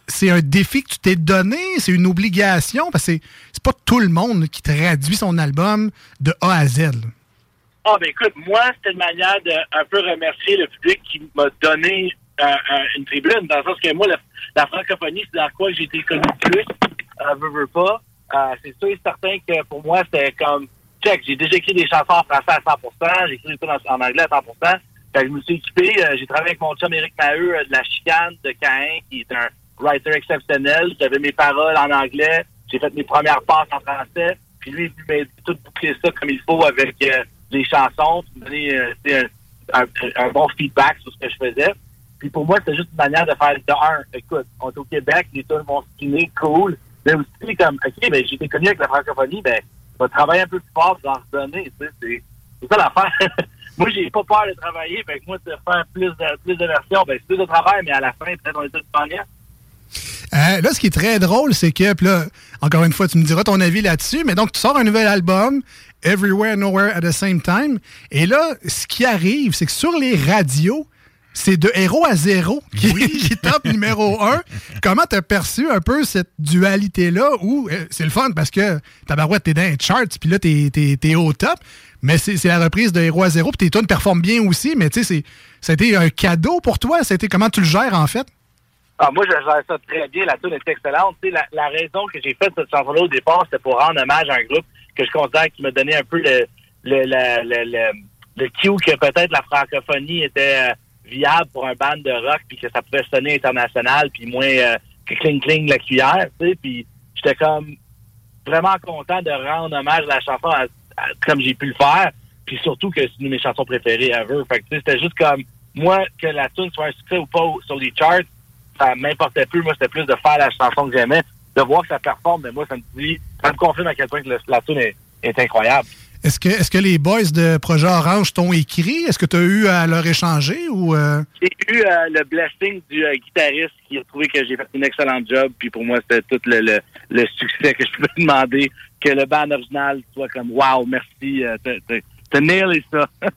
c'est un défi que tu t'es donné? C'est une obligation? Parce que c'est c'est pas tout le monde qui traduit son album de A à Z. Ah, ben écoute, moi, c'était une manière de un peu remercier le public qui m'a donné euh, un- une tribune, dans le sens que moi, la, la francophonie, c'est dans quoi j'ai été connu le plus, euh, veux, veux pas. Euh, c'est sûr et certain que pour moi, c'était comme check, j'ai déjà écrit des chansons en français à 100%, j'ai écrit des trucs en, anglais à 100%. Fait que je me suis équipé, euh, j'ai travaillé avec mon chum Éric Maheu euh, de la chicane de Caen, qui est un writer exceptionnel. J'avais mes paroles en anglais, j'ai fait mes premières passes en français, puis lui, il m'a tout boucler ça comme il faut avec euh, les chansons, me donner euh, un, bon feedback sur ce que je faisais. Puis pour moi, c'était juste une manière de faire de un, écoute, on est au Québec, les tunes vont cool. Mais aussi, comme, OK, ben, j'ai été connu avec la francophonie, ben, vais travailler un peu plus fort pour en redonner, c'est, ça l'affaire. moi, j'ai pas peur de travailler, fait que moi, de faire plus de, plus versions, ben, c'est plus de travail, mais à la fin, peut-être, on est tous gagnants. Euh, là, ce qui est très drôle, c'est que, là, encore une fois, tu me diras ton avis là-dessus, mais donc, tu sors un nouvel album, Everywhere, Nowhere at the Same Time, et là, ce qui arrive, c'est que sur les radios, c'est de héros à zéro qui, qui tape numéro un. Comment t'as perçu un peu cette dualité-là où euh, c'est le fun parce que tabarouette, t'es dans les charts, puis là, t'es, t'es- t'es au top, mais c'est, c'est la reprise de héros à zéro, puis tes tunes performent bien aussi, mais tu sais, c'est, ça a été un cadeau pour toi? Ça a été comment tu le gères, en fait? Ah, moi, je gère ça très bien. La tune est excellente. Tu sais, la, la raison que j'ai fait cette chanson-là au départ, c'était pour rendre hommage à un groupe que je considère qui m'a donné un peu le, le, le, le, le, le cue que peut-être la francophonie était euh, viable pour un band de rock, puis que ça pouvait sonner international, puis moins euh, cling cling la cuillère. Puis j'étais comme vraiment content de rendre hommage à la chanson à- comme j'ai pu le faire. Puis surtout que c'est une de mes chansons préférées ever. Fait que, c'était juste comme moi que la tune soit un succès ou pas sur les charts, ça m'importait plus. Moi, c'était plus de faire la chanson que j'aimais, de voir que ça performe. Mais moi, ça me dit, ça me confirme à quel point que la tune est incroyable. Est-ce que, est-ce que les boys de Projet Orange t'ont écrit? Est-ce que tu as eu à leur échanger ou. euh, J'ai eu euh, le blessing du euh, guitariste qui a trouvé que j'ai fait une excellente job. Puis pour moi, c'était tout le, le, le succès que je pouvais demander. Que le band original soit comme Wow, merci, euh, t'as- nailé ça.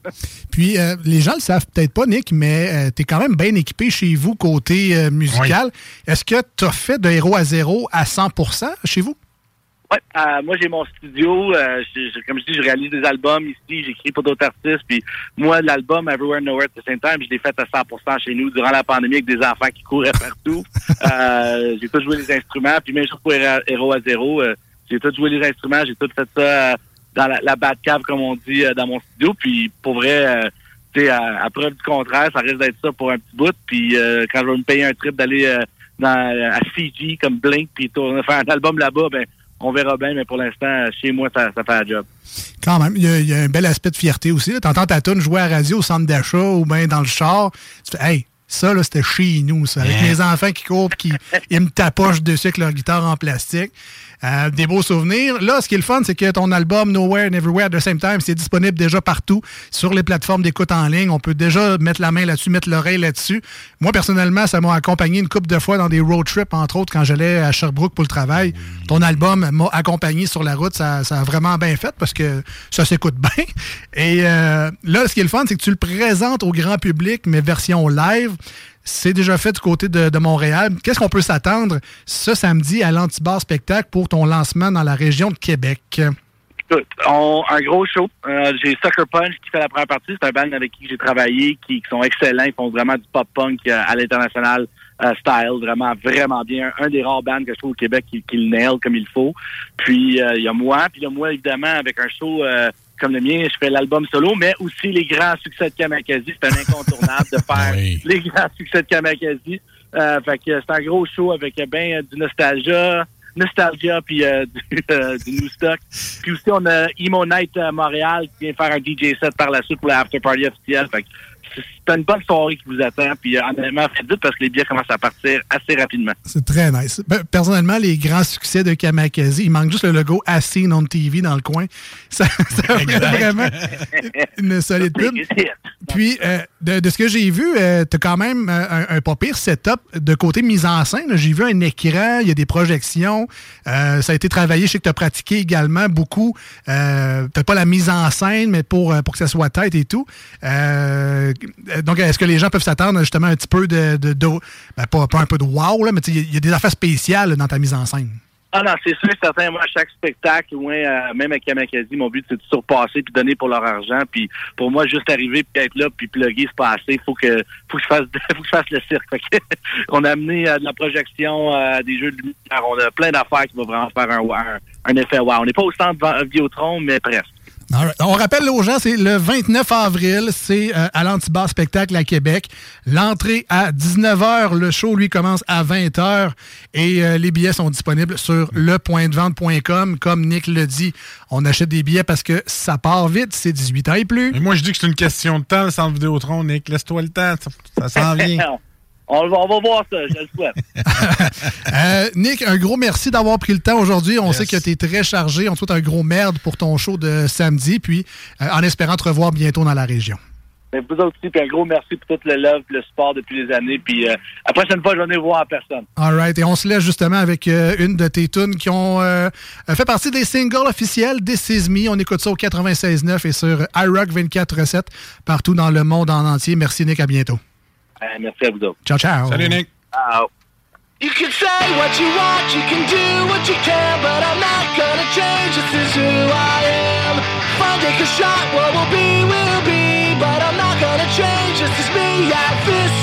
Puis, euh, les gens le savent peut-être pas, Nick, mais tu es quand même bien équipé chez vous côté euh, musical. Est-ce que tu as fait de héros à zéro à 100% chez vous? Ouais, euh, moi j'ai mon studio, euh, je- je- comme je dis, je réalise des albums ici, j'écris pour d'autres artistes, puis moi l'album Everywhere Nowhere at the Same Time, je l'ai fait à 100% chez nous durant la pandémie avec des enfants qui couraient partout. euh, j'ai tout joué les instruments, puis même chose pour Héro Héros à zéro, j'ai tout joué les instruments, j'ai tout fait ça dans la, la Batcave comme on dit dans mon studio, puis pour vrai. tu sais, à, à preuve du contraire, ça risque d'être ça pour un petit bout. Puis euh, quand je vais me payer un trip d'aller dans, à Fiji comme Blink, puis tourner- faire un album là-bas, ben on verra bien. Mais pour l'instant, chez moi, ça, ça fait la job. Quand même, il y, a- il y a un bel aspect de fierté aussi. Tu entends ta tune jouer à la radio au centre d'achat ou bien dans le char. Tu fais, hey, ça, là, c'était chez nous, ça. Avec Yeah. mes enfants qui courent et qui ils me tapochent dessus avec leur guitare en plastique. Euh, des beaux souvenirs. Là, ce qui est le fun, c'est que ton album Nowhere and Everywhere at the Same Time, c'est disponible déjà partout sur les plateformes d'écoute en ligne. On peut déjà mettre la main là-dessus, mettre l'oreille là-dessus. Moi, personnellement, ça m'a accompagné une couple de fois dans des road trips, entre autres, quand j'allais à Sherbrooke pour le travail. Ton album m'a accompagné sur la route. Ça, ça a vraiment bien fait parce que ça s'écoute bien. Et euh, là, ce qui est le fun, c'est que tu le présentes au grand public, mais version live. C'est déjà fait du côté de, Montréal. Qu'est-ce qu'on peut s'attendre ce samedi à l'Antibar Spectacle pour ton lancement dans la région de Québec? Un gros show. Euh, j'ai Sucker Punch qui fait la première partie. C'est un band avec qui j'ai travaillé, qui, sont excellents. Ils font vraiment du pop-punk euh, à l'international euh, style. Vraiment, vraiment bien. Un, des rares bands que je trouve au Québec qui, le nail comme il faut. Puis, il y a moi. Puis, il y a moi, évidemment, avec un show comme le mien. Je fais l'album solo, mais aussi les grands succès de Kamakazi. C'est un incontournable de faire les grands succès de Kamakazi. Euh, fait que c'est un gros show avec ben euh, du nostalgia, nostalgia puis euh, du, euh, du new stock. Puis aussi on a Emo Night euh, Montréal qui vient faire un DJ set par la suite pour la after party officielle. Fait que c'est une bonne soirée qui vous attend. Puis euh, honnêtement, faites vite parce que les billets commencent à partir assez rapidement. C'est très nice. Ben, Personnellement, les grands succès de Kamakazi, il manque juste le logo As Seen on TV dans le coin. Ça, ça ferait vraiment une solide pub. Puis, euh, de, de ce que j'ai vu, euh, tu as quand même euh, un, un pas pire setup de côté mise en scène. J'ai vu un écran, il y a des projections. Euh, ça a été travaillé. Je sais que tu as pratiqué également beaucoup. Euh, Peut-être pas la mise en scène, mais pour, pour que ça soit tête et tout. Euh, donc, est-ce que les gens peuvent s'attendre justement un petit peu de. ben, pas, un peu de wow, là, mais il y a- des affaires spéciales dans ta mise en scène? Ah non, c'est sûr, certain. Moi, à chaque spectacle, ouais, euh, même avec Kamakazi, mon but, c'est de surpasser puis donner pour leur argent. Puis pour moi, juste arriver puis être là puis plugger, c'est pas assez. Faut que, faut que je fasse, faut que je fasse le cirque. Que on a amené euh, de la projection, euh, des jeux de lumière. On a plein d'affaires qui vont vraiment faire un, un, effet wow. On n'est pas au centre Vidéotron, mais presque. All right. On rappelle aux gens, c'est le 29 avril, c'est euh, à l'Antibar Spectacle à Québec. L'entrée à 19h, le show, lui, commence à 20h et euh, les billets sont disponibles sur lepointdevente.com. Comme Nick le dit, on achète des billets parce que ça part vite, c'est 18 ans et plus. Mais moi, je dis que c'est une question de temps, le centre Vidéotron, Nick. Laisse-toi le temps, ça, ça s'en vient. On, va, on va voir ça, je le souhaite. Euh, Nick, un gros merci d'avoir pris le temps aujourd'hui. On sait que tu es très chargé. On te souhaite un gros merde pour ton show de samedi, puis euh, en espérant te revoir bientôt dans la région. Mais vous autres aussi, puis un gros merci pour tout le love et le support depuis les années. Puis euh, la prochaine fois, je vais venir voir en personne. All right. Et on se laisse justement avec euh, une de tes tunes qui ont euh, fait partie des singles officiels This Is Me. On écoute ça au 96.9 et sur iRock 24.7 partout dans le monde en entier. Merci Nick, à bientôt. Merci à vous autres. Ciao, ciao. Salut Nick. Ciao. You can say what you want, you can do what you can, but I'm not gonna change. This is who I am. If I take a shot, what will be, will be. But I'm not gonna change. This is me, yeah, this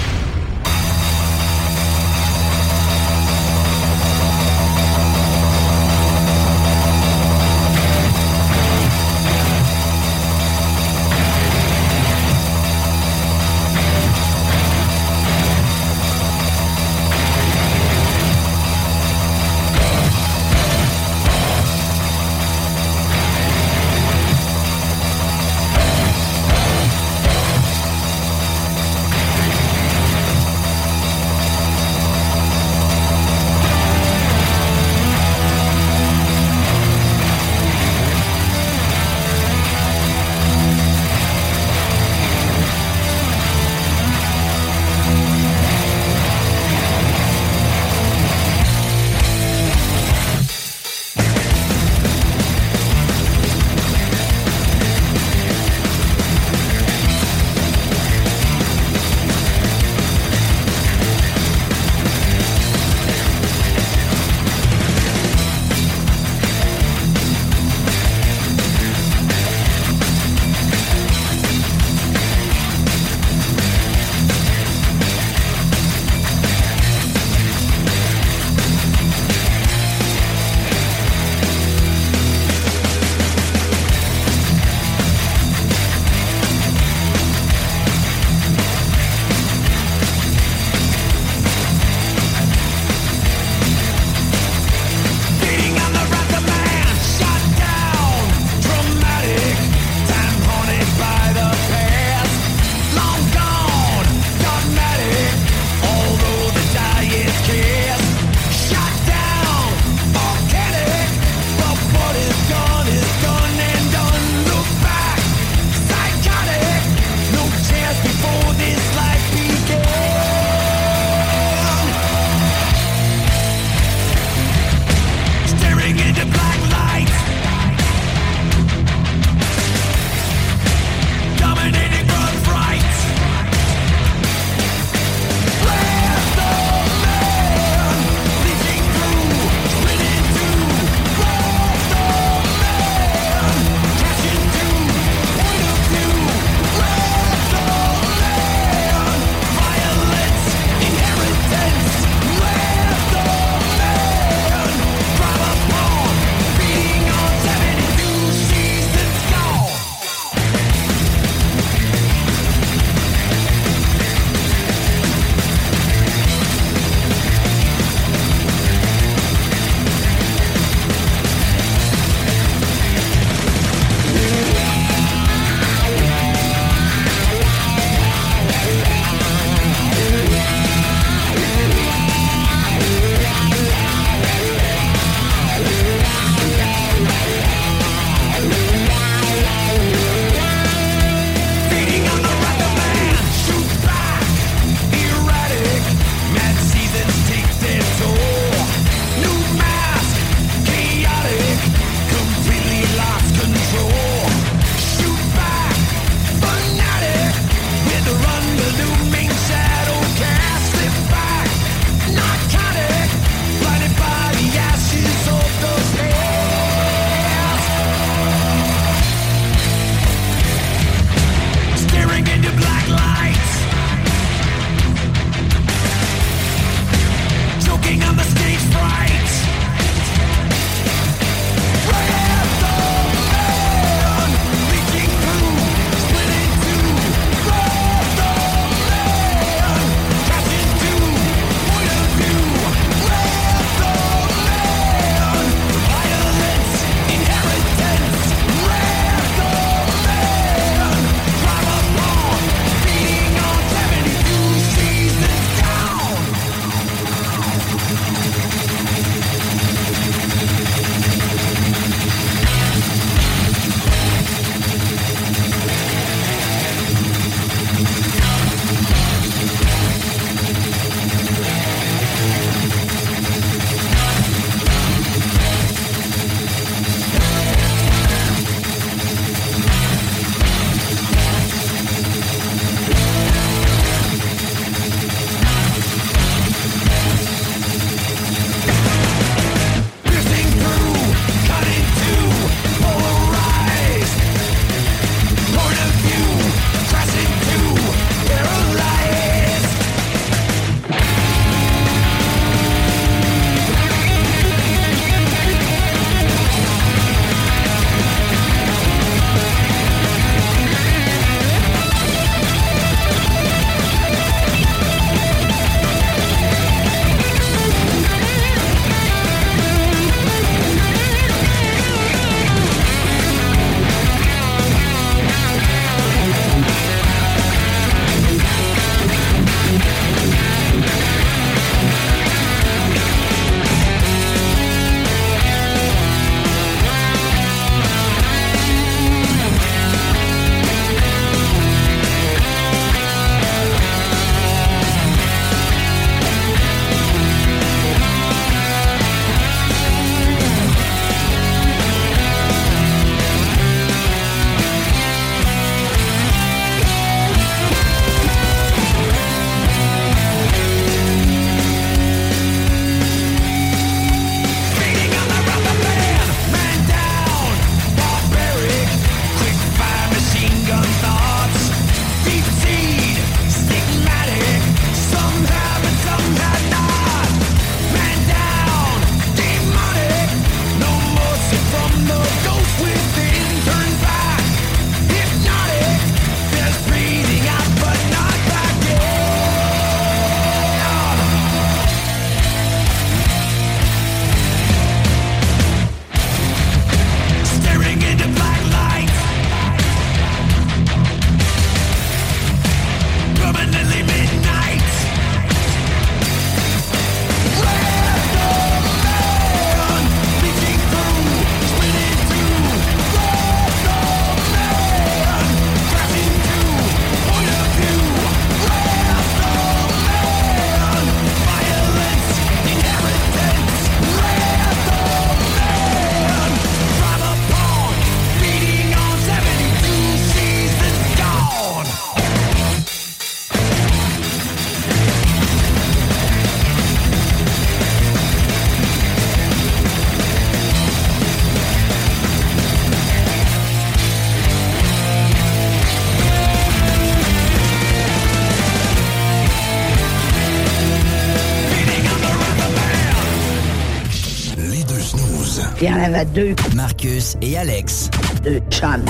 Avait deux. Marcus et Alex. Deux chums.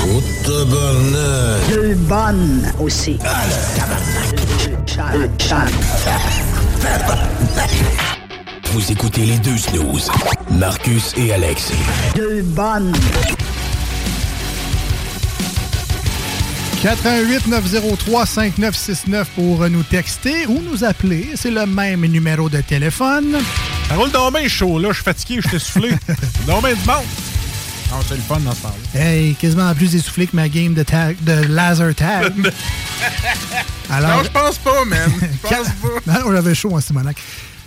Deux bonnes aussi. Deux chums. Deux chums. Vous écoutez les deux snooze. Marcus et Alex. Deux bonnes. 88 903 5969 pour nous texter ou nous appeler. C'est le même numéro de téléphone. Ça roule dans bien chaud, là. Je suis fatigué, je suis essoufflé. dans bien du monde. Non, c'est le fun dans ce temps-là. Hey, quasiment plus essoufflé que ma game de, tag, de laser tag. Non, je pense pas, man. Je pense pas. Non, j'avais chaud en Simonac.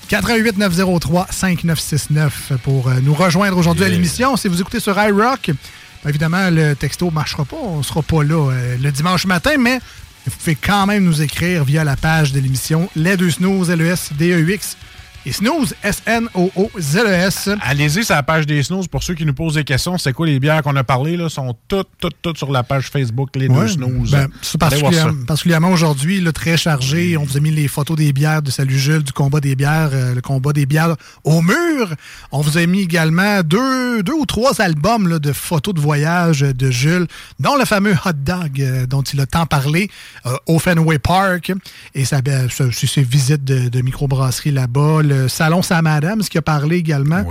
88 903 5969 pour euh, nous rejoindre aujourd'hui à l'émission. Si vous écoutez sur iRock, ben, évidemment, le texto ne marchera pas. On ne sera pas là euh, le dimanche matin, mais vous pouvez quand même nous écrire via la page de l'émission Les deux snooze, L-E-S-D-E-U-X. Et snooze, S-N-O-O-Z-E-S. Allez-y sur la page des snooze pour ceux qui nous posent des questions. C'est quoi les bières qu'on a parlé là? Sont toutes, toutes, toutes sur la page Facebook Les Ouais, deux snooze. ben, particulièrement, particulièrement aujourd'hui, très chargé. On vous a mis les photos des bières de Salut Jules, du combat des bières, euh, le combat des bières au mur. On vous a mis également deux, deux ou trois albums là, de photos de voyage de Jules, dont le fameux hot dog euh, dont il a tant parlé euh, au Fenway Park. Et c'est ses visites de, de microbrasserie là-bas. Le salon Sam Adams qui a parlé également.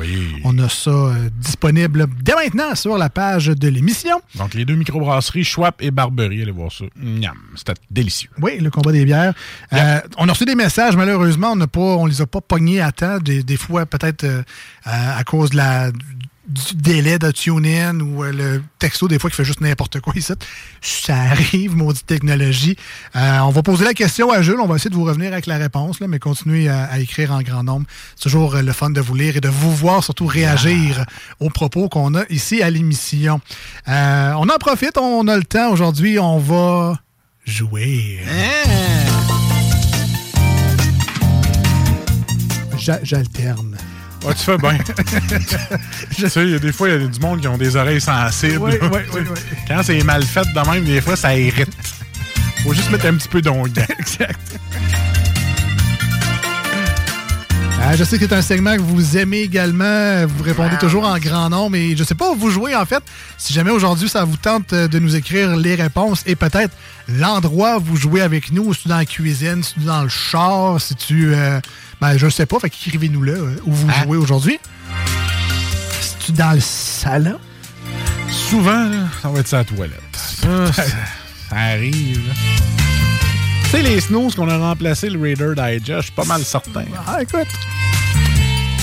On a ça euh, disponible dès maintenant sur la page de l'émission. Donc, les deux microbrasseries, Schwab et Barberie, allez voir ça. Miam, C'était délicieux. Oui, le combat des bières. Euh, on a reçu des messages, malheureusement, on ne les a pas pognés à temps. Des, des fois, peut-être euh, à cause de la, du délai de tune-in ou euh, le texto, des fois, qui fait juste n'importe quoi ici. Ça arrive, maudite technologie. Euh, on va poser la question à Jules. On va essayer de vous revenir avec la réponse, là, mais continuez à, à écrire en grand nombre. C'est toujours euh, le fun de vous lire et de vous voir surtout réagir aux propos qu'on a ici à l'émission. Euh, on en profite, on a le temps aujourd'hui. On va jouer. J'a- J'alterne. Ouais, tu fais bien. tu sais, il y a des fois, il y a du monde qui ont des oreilles sensibles. Oui, oui, oui, oui. Quand c'est mal fait de même, des fois, ça irrite. Faut juste mettre un petit peu d'onguent. exact. Ah, je sais que c'est un segment que vous aimez également. Vous répondez toujours en grand nombre. Et je sais pas où vous jouez, en fait. Si jamais aujourd'hui, ça vous tente euh, de nous écrire les réponses et peut-être l'endroit où vous jouez avec nous, si tu dans la cuisine, si tu dans le char, si tu... euh, ben, je sais pas. Fait qu'écrivez-nous là euh, où vous jouez aujourd'hui. Si tu dans le salon? Souvent, là, ça va être la toilette. Ça, ça, ça arrive. là. Tu sais, les snooze qu'on a remplacé le Raider Digest, je suis pas mal certain. Ah, écoute.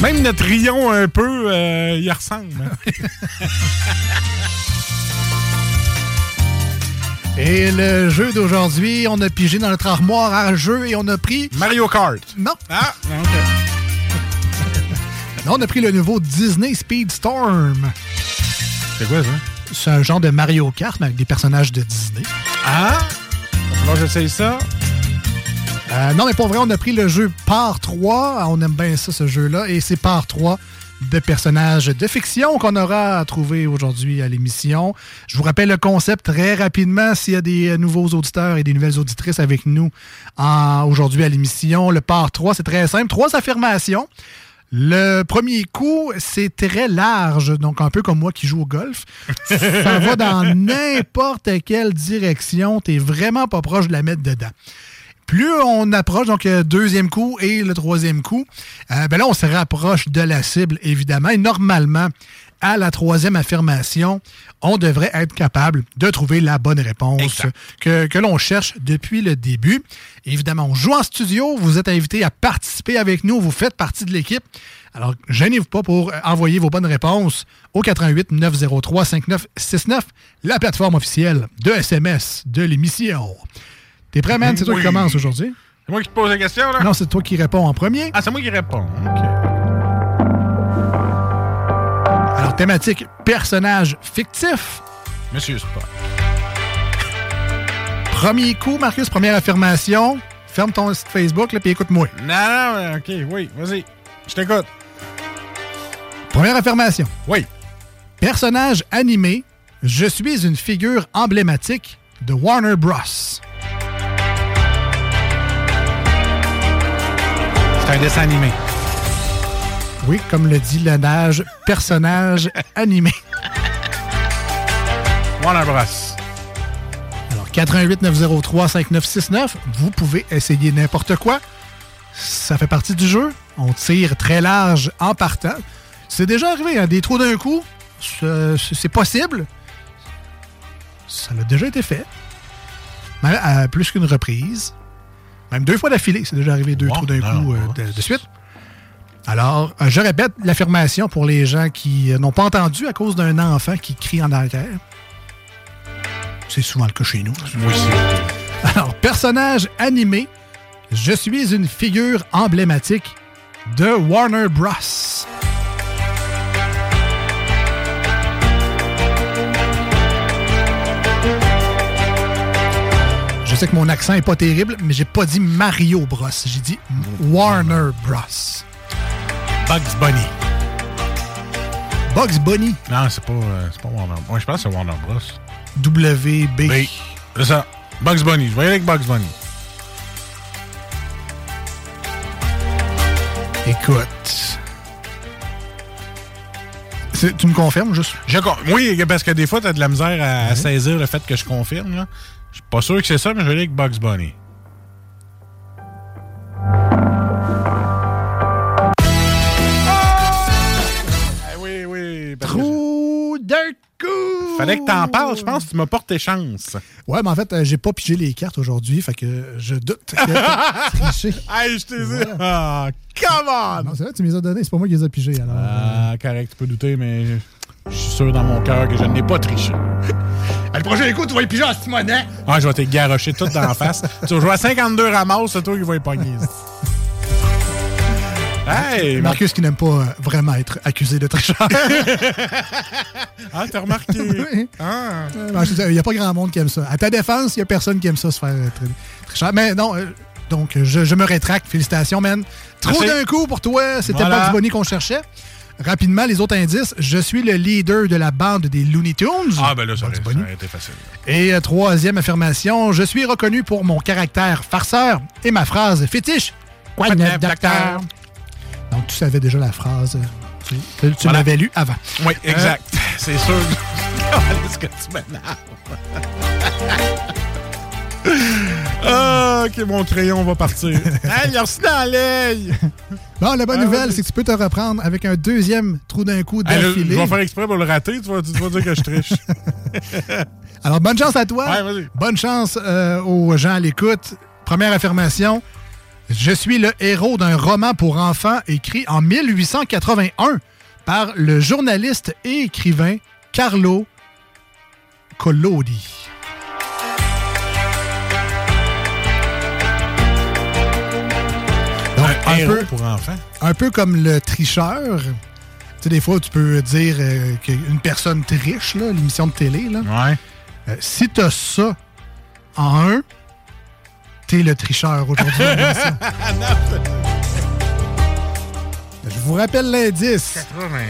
Même notre rayon, un peu, euh, il ressemble. Et le jeu d'aujourd'hui, on a pigé dans notre armoire à jeu et on a pris... Mario Kart. Non. Ah, OK. Non, on a pris le nouveau Disney Speedstorm. C'est quoi ça? C'est un genre de Mario Kart, mais avec des personnages de Disney. Ah! Moi, j'essaye ça. Euh, non, mais pour vrai, on a pris le jeu Part 3. On aime bien ça, ce jeu-là. Et c'est Part 3 de personnages de fiction qu'on aura à trouver aujourd'hui à l'émission. Je vous rappelle le concept très rapidement s'il y a des euh, nouveaux auditeurs et des nouvelles auditrices avec nous aujourd'hui à l'émission. Le Part 3, c'est très simple. Trois affirmations. Le premier coup, c'est très large, donc un peu comme moi qui joue au golf. Ça va dans n'importe quelle direction. T'es vraiment pas proche de la mettre dedans. Plus on approche, donc euh, deuxième coup et le troisième coup, euh, ben là, on se rapproche de la cible, évidemment. Et normalement, à la troisième affirmation, on devrait être capable de trouver la bonne réponse que, que l'on cherche depuis le début. Évidemment, on joue en studio. Vous êtes invité à participer avec nous. Vous faites partie de l'équipe. Alors, gênez-vous pas pour envoyer vos bonnes réponses au 88 903 5969, la plateforme officielle de SMS de l'émission. T'es prêt, man? C'est toi qui commence aujourd'hui? C'est moi qui te pose la question, là? Non, c'est toi qui réponds en premier. Ah, c'est moi qui réponds. OK. Alors, thématique personnage fictif. Monsieur Spock. Premier coup, Marcus, première affirmation. Ferme ton site Facebook, là, puis écoute-moi. Non, non, OK, oui, vas-y. Je t'écoute. Première affirmation. Oui. Personnage animé, je suis une figure emblématique de Warner Bros. C'est un dessin animé. Oui, comme le dit le nage, personnage animé. Warner Bros. Alors, 88 903 5969, vous pouvez essayer n'importe quoi. Ça fait partie du jeu. On tire très large en partant. C'est déjà arrivé, hein, des trous d'un coup. C'est possible. Ça a déjà été fait. Même à plus qu'une reprise. Même deux fois d'affilée, c'est déjà arrivé deux trous d'un coup euh, de, de suite. Alors, euh, je répète l'affirmation pour les gens qui euh, n'ont pas entendu à cause d'un enfant qui crie en arrière. C'est souvent le cas chez nous. Oui, Alors, personnage animé, je suis une figure emblématique de Warner Bros. Sais que mon accent est pas terrible, mais j'ai pas dit Mario Bros. J'ai dit Warner Bros. Bugs Bunny. Bugs Bunny. Non, c'est pas, euh, c'est pas Warner Bros. je pense que c'est Warner Bros. WB. B. C'est ça. Bugs Bunny. Je vais y aller avec Bugs Bunny. Écoute. Tu me confirmes juste? Je con- oui, parce que des fois, t'as de la misère à, à saisir le fait que je confirme. là. Pas sûr que c'est ça, mais je vais aller avec Bugs Bunny. Ah oui, oui. que Trou d'un coup! Fallait que t'en parles. Je pense que tu m'as porté chance. Ouais, mais en fait, euh, j'ai pas pigé les cartes aujourd'hui, fait que je doute que t'as triché. Hey, je t'ai dit. Ah, come on! Non, c'est vrai, tu me les as donnés, c'est pas moi qui les ai pigés, alors. Ah, correct, tu peux douter, mais je suis sûr dans mon cœur que je n'ai pas triché. le prochain coup, tu vas les piger en Simonet! Ah, je vais te garocher tout dans la face. tu vas jouer à 52 ramasses, c'est toi qui vas y pogner. hey! Marcus qui n'aime pas euh, vraiment être accusé de tricheur. ah, t'as remarqué? Oui. Ah. Sais, Il n'y a pas grand monde qui aime ça. À ta défense, il n'y a personne qui aime ça se faire tri- tricher. Mais non, euh, donc je, je me rétracte. Félicitations, man. Trop d'un coup pour toi. C'était Voilà. Bugs Bunny qu'on cherchait. Rapidement, les autres indices. Je suis le leader de la bande des Looney Tunes. Ah, ben là, ça aurait, ça été facile. Et euh, troisième affirmation, je suis reconnu pour mon caractère farceur et ma phrase fétiche. Quoi neuf, docteur? Donc, tu savais déjà la phrase. euh, Tu, tu- tu Voilà. l'avais lu avant. Oui, Euh, exact. C'est sûr. Est-ce que tu m'énerves? Ah, ok, mon crayon va partir. hey, il a reçu dans l'œil! Bon, la bonne Ah, nouvelle, c'est que tu peux te reprendre avec un deuxième trou d'un coup Hey, là, je d'affilée. vais faire exprès pour le rater, tu vas, tu vas dire que je triche. Alors, bonne chance à toi. Ouais, bonne chance euh, aux gens à l'écoute. Première affirmation. Je suis le héros d'un roman pour enfants écrit en 1881 par le journaliste et écrivain Carlo Collodi. Un héros peu, pour enfants. un peu comme le tricheur. Tu sais, des fois, tu peux dire euh, qu'une personne triche, là, l'émission de télé. Là. Ouais. Euh, si t'as ça en un, t'es le tricheur aujourd'hui. l'émission. Je vous rappelle l'indice. 81.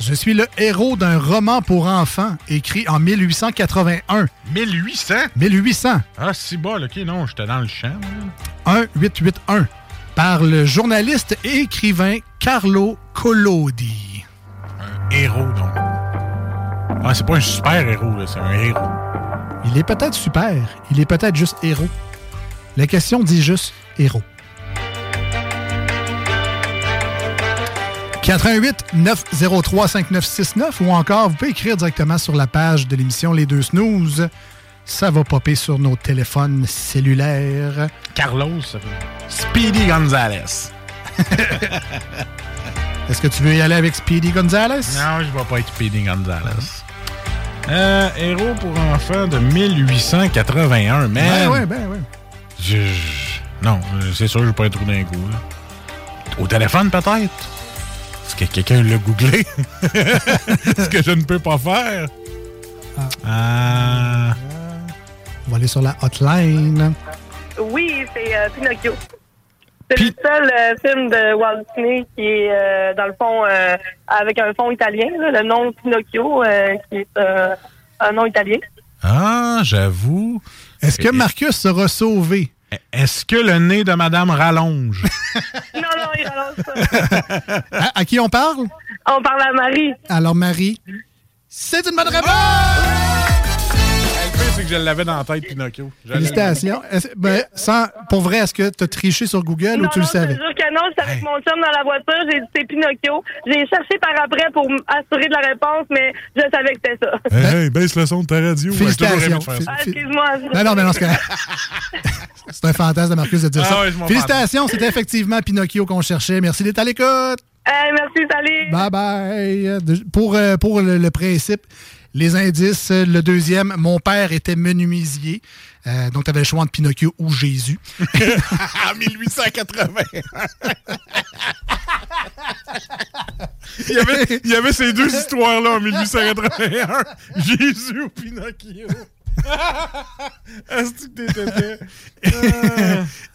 Je suis le héros d'un roman pour enfants écrit en 1881. 1800? 1800. Ah, si bas, ok, non, j'étais dans le champ. man. 1881. Par le journaliste et écrivain Carlo Collodi. Un héros, donc. Ah, c'est pas un super héros, c'est un héros. Il est peut-être super, il est peut-être juste héros. La question dit juste héros. 88 903 5969 ou encore vous pouvez écrire directement sur la page de l'émission Les Deux Snooze. Ça va popper sur nos téléphones cellulaires. Carlos. Speedy Gonzalez. Est-ce que tu veux y aller avec Speedy Gonzalez? Non, je vais pas être Speedy Gonzalez. Euh, héros pour enfants de 1881, man. Ben ouais, ben ouais. Je- je- Non, euh, c'est sûr, je vais pas être d'un coup. là. Au téléphone, peut-être? Est-ce que quelqu'un l'a googlé? Ce que je ne peux pas faire? Ah. On va aller sur la hotline. Oui, c'est euh, Pinocchio. C'est le seul euh, film de Walt Disney qui est, euh, dans le fond, euh, avec un fond italien. là, le nom Pinocchio, euh, qui est euh, un nom italien. Ah, j'avoue. Est-ce que Marcus sera sauvé? Est-ce que le nez de Madame rallonge? Non, non, il à, à qui on parle? On parle à Marie. Alors, Marie, c'est une bonne réponse! Que je l'avais dans la tête, Pinocchio. Félicitations. Ben, sans, pour vrai, est-ce que tu as triché sur Google ou non, tu le savais? Je te jure que non, j'étais avec mon chum dans la voiture, j'ai dit c'est Pinocchio. J'ai cherché par après pour m'assurer de la réponse, mais je savais que c'était ça. Hey, hey, baisse le son de ta radio. Ouais, Félicitations. ça. Ah, excuse-moi. Non, non, mais non, c'est un fantasme de Marcus de dire Ah ça. ouais, Félicitations, c'était effectivement Pinocchio qu'on cherchait. Merci d'être à l'écoute. Hey, merci, salut. Bye bye. Pour, euh, pour le, le principe, les indices, euh, le deuxième, mon père était menuisier. Euh, donc, tu avais le choix entre Pinocchio ou Jésus. en 1880. il, y avait, il y avait ces deux histoires-là en 1881. Jésus ou Pinocchio. Est-ce que t'étais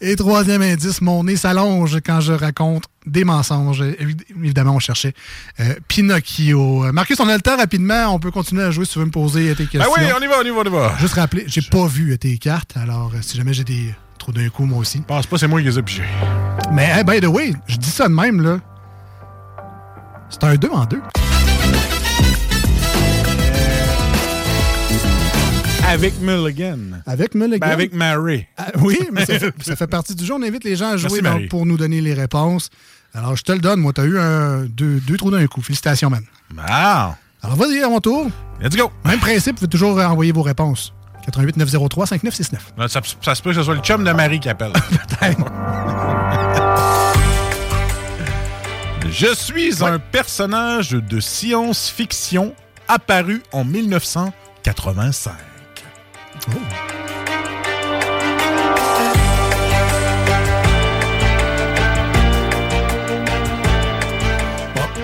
Et troisième indice, mon nez s'allonge quand je raconte des mensonges. Évi- Évidemment, on cherchait euh, Pinocchio. Marcus, on a le temps rapidement. On peut continuer à jouer si tu veux me poser tes questions. Ah oui, on y va, on y va, on y va. Juste rappeler, j'ai pas vu tes cartes. Alors, euh, si jamais j'ai des trous d'un coup, moi aussi. pense pas, c'est moi qui les ai pigés. Mais, hey, by the way, je dis ça de même, là. C'est un 2 en 2. Avec Mulligan. Avec Mulligan? Ben, avec Mary. Ah, oui, mais ça fait, ça fait partie du jeu. On invite les gens à jouer Merci, donc, Marie. pour nous donner les réponses. Alors, je te le donne. Moi, tu as eu un, deux, deux trous d'un coup. Félicitations, man. Wow. Alors, vas-y, à mon tour. Let's go. Même principe, vous pouvez toujours envoyer vos réponses. 88 903 5969. Là, Ça, ça se peut que ce soit le chum de Marie qui appelle. Je suis un personnage de science-fiction apparu en 1985.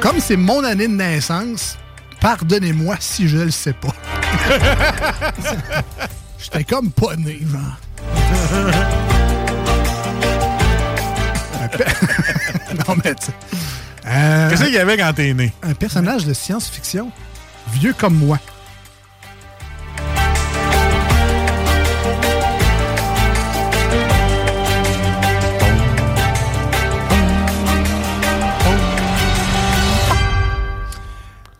Comme c'est mon année de naissance, pardonnez-moi si je le sais pas. J'étais comme pas né, genre. Non, mais tu sais. Euh, Qu'est-ce qu'il y avait quand t'es né? Un personnage de science-fiction, vieux comme moi.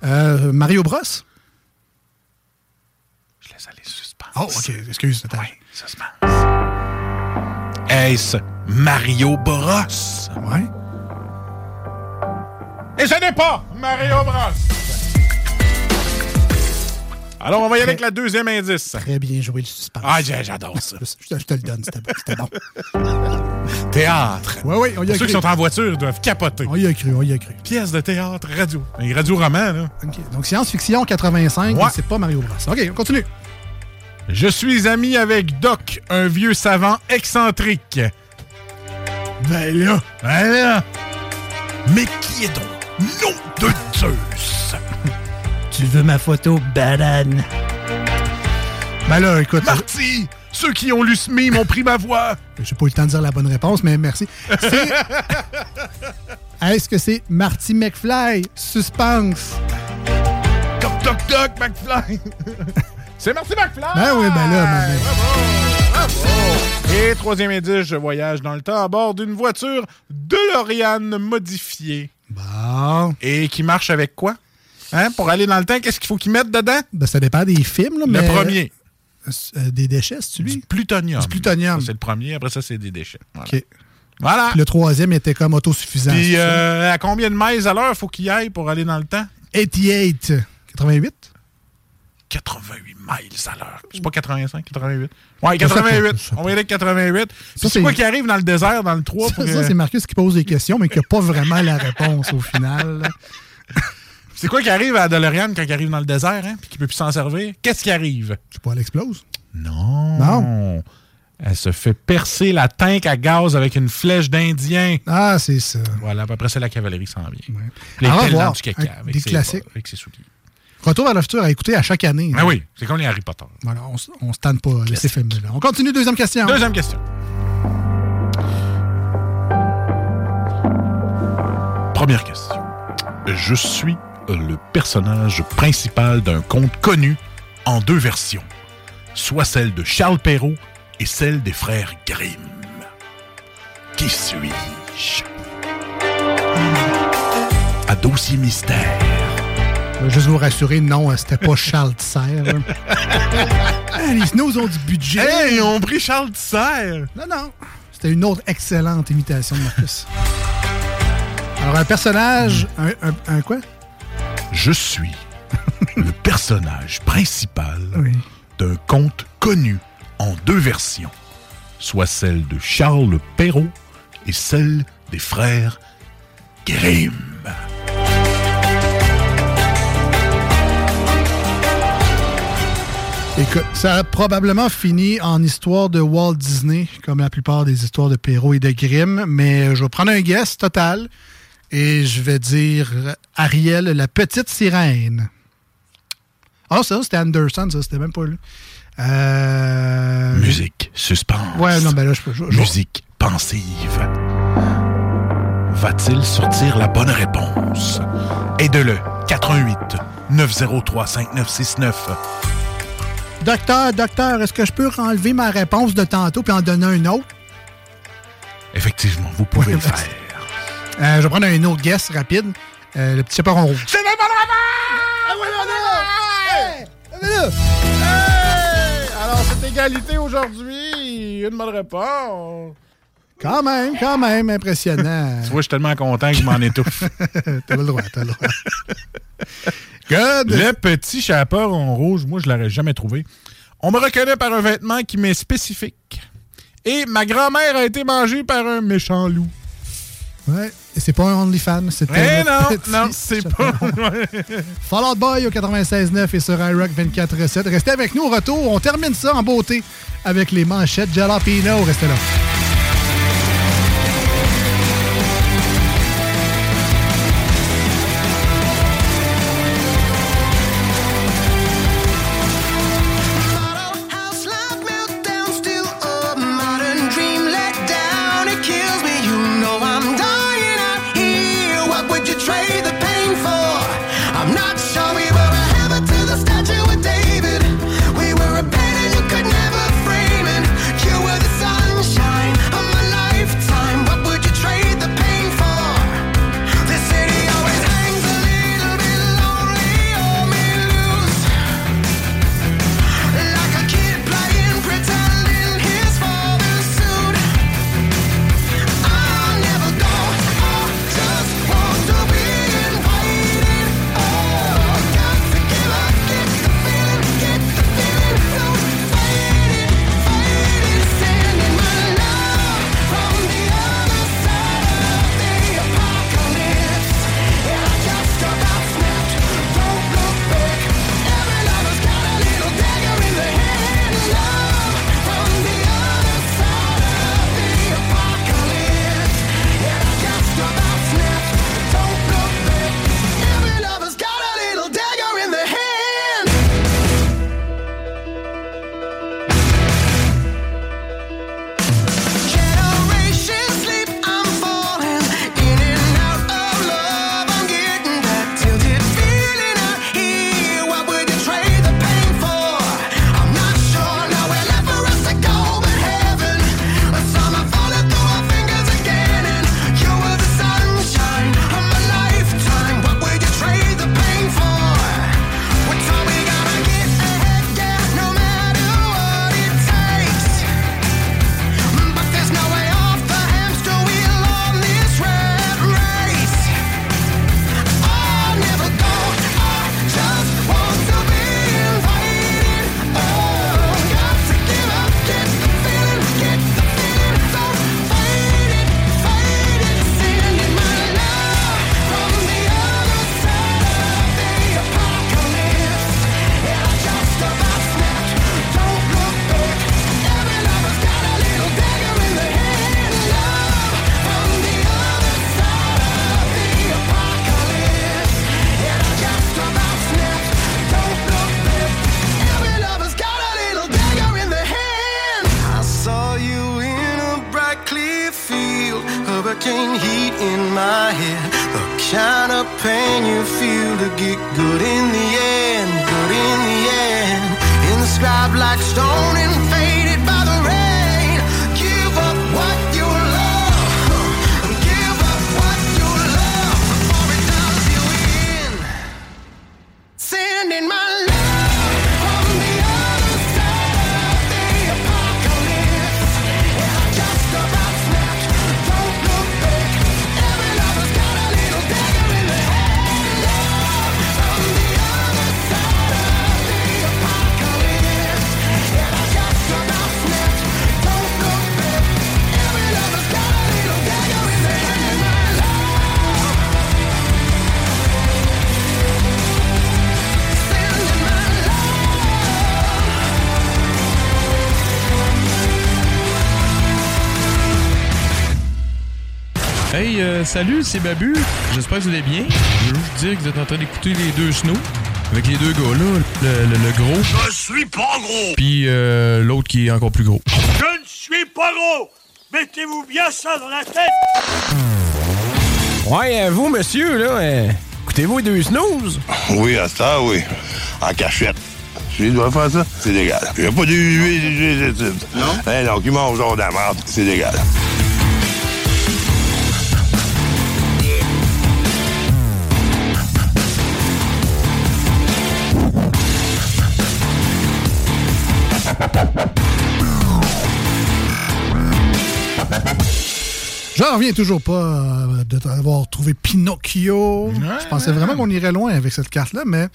Euh, Mario Bros? Je laisse aller suspense. Oh, ok, excuse. attends. Suspense. Est-ce Mario Bros? Ouais. Et ce n'est pas Mario Bros. Alors, on va y aller avec la deuxième indice. Très bien joué le suspense. Ah, j'adore ça. Je, te- le donne, c'était bon. Théâtre. Oui, oui, on y a Ceux cru. qui sont en voiture doivent capoter. On y a cru, on y a cru. Pièce de théâtre, radio. Un radio-roman, là. OK, donc science-fiction 85, Ouais. mais c'est pas Mario Bros. OK, on continue. Je suis ami avec Doc, un vieux savant excentrique. Ben là. Ben là. Mais qui est donc nom de Zeus? Tu veux ma photo, banane? Ben là, écoute. Marty! Ceux qui ont lu ce mime ont pris ma voix. J'ai pas eu le temps de dire la bonne réponse, mais merci. C'est- Est-ce que c'est Marty McFly? Suspense. Doc, Doc, McFly. C'est Marty McFly. Ben oui, ben là, ben, ben. Et troisième indice, je voyage dans le temps à bord d'une voiture DeLorean modifiée. Bon. Et qui marche avec quoi? Hein? Pour aller dans le temps, qu'est-ce qu'il faut qu'ils mettent dedans? Ben, ça dépend des films, là, Le mais... premier. Euh, des déchets, c'est lui? Du plutonium. Du plutonium. C'est le premier, après ça, c'est des déchets. Voilà. OK. Voilà. Puis le troisième était comme autosuffisant. Puis euh, à combien de miles à l'heure faut qu'il aille pour aller dans le temps? 88. 88? 88 miles à l'heure. C'est pas 85, 88. Ouais, Ça, 88. ça, On va y aller avec 88. Puis Ça, c'est quoi qui arrive dans le désert, dans le 3? Ça, pour, ça, euh, c'est Marcus qui pose des questions, mais qui n'a pas vraiment la réponse au final. C'est quoi qui arrive à DeLorean quand il arrive dans le désert, hein, puis qu'il peut plus s'en servir? Qu'est-ce qui arrive? Je sais pas, elle explose. Non. Non. Elle se fait percer la tank à gaz avec une flèche d'Indien. Ah, c'est ça. Voilà, après ça, la cavalerie s'en vient. Revoir. dans du caca Avec des ses- classiques. Avec ses souliers. Retour vers le futur à écouter à chaque année. Ah oui, c'est comme les Harry Potter. Voilà, on, on se tente pas de ces films-là. On continue, deuxième question. Deuxième question. Première question. Je suis le personnage principal d'un conte connu en deux versions, soit celle de Charles Perrault et celle des frères Grimm. Qui suis-je? à dossier mystère. Je vais juste vous rassurer, non, euh, c'était pas Charles. Ah, les Snows ont du budget. Hey, ils ont pris Charles Tisser. Non, non. C'était une autre excellente imitation de Marcus. Alors, un personnage. Un, un- un quoi? Je suis le personnage principal d'un conte connu en deux versions, soit celle de Charles Perrault et celle des frères Grimm. Écoute, ça a probablement fini en histoire de Walt Disney, comme la plupart des histoires de Perrault et de Grimm, mais je vais prendre un guess total et je vais dire Ariel, la petite sirène. Ah, ça, c'était Anderson, ça, c'était même pas lui. Euh... Musique, suspense. Ouais, non, ben là, je peux. je- je- Musique pensive. Va-t-il sortir la bonne réponse? Aide-le. 88 903 5969. Docteur, docteur, est-ce que je peux enlever ma réponse de tantôt puis en donner un autre? Effectivement, vous pouvez le faire. Euh, je vais prendre un autre guess rapide. Euh, le petit chaperon rouge. C'est réponse! Alors, c'est égalité aujourd'hui. Une bonne réponse. Quand même, quand même, impressionnant. Tu vois, je suis tellement content que je m'en étouffe. t'as le droit, t'as le droit. Good. Le petit chaperon rouge, moi, je l'aurais jamais trouvé. On me reconnaît par un vêtement qui m'est spécifique. Et ma grand-mère a été mangée par un méchant loup. Ouais, et c'est pas un OnlyFans, c'était. Eh non, non, c'est pas. Fall Out Boy au 96.9 et sur iRock 24.7. Restez avec nous au retour. On termine ça en beauté avec les manchettes Jalapino. Restez là. Euh, salut, c'est Babu. J'espère que vous allez bien. Je veux juste dire que vous êtes en train d'écouter les deux snows. Avec les deux gars là, le, le- le gros. Je suis pas gros! Puis euh, l'autre qui est encore plus gros. Je ne suis pas gros! Mettez-vous bien ça dans la tête! Ouais, euh, vous, monsieur, là, euh, écoutez-vous les deux snooze? Oui, à ça, oui. En cachette. Si il doit faire ça, c'est légal. Il n'y a pas de Non? Hein, donc, il mange genre de la merde, c'est légal. J'en reviens toujours pas euh, de t'avoir trouvé Pinocchio. Je pensais vraiment qu'on irait loin avec cette carte-là, mais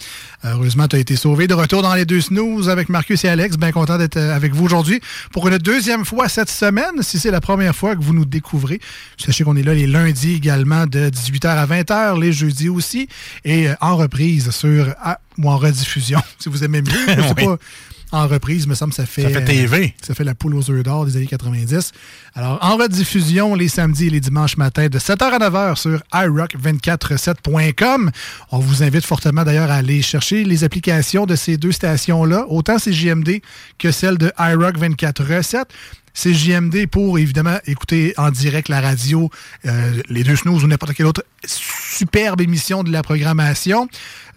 euh, heureusement, tu as été sauvé. De retour dans les deux snooze avec Marcus et Alex. Bien content d'être euh, avec vous aujourd'hui pour une deuxième fois cette semaine. Si c'est la première fois que vous nous découvrez, sachez qu'on est là les lundis également de 18h à 20h, les jeudis aussi, et euh, en reprise sur ah, ou en rediffusion, si vous aimez mieux. Je sais Oui. pas. En reprise, me semble, ça fait. Ça fait TV. ça fait la poule aux œufs d'or des années 90. Alors, en rediffusion les samedis et les dimanches matins de 7h à 9h sur iRock247.com. On vous invite fortement d'ailleurs à aller chercher les applications de ces deux stations-là, autant CJMD que celle de iRock 24 Recettes. CJMD pour évidemment écouter en direct la radio, euh, les deux snooze ou n'importe quelle autre superbe émission de la programmation.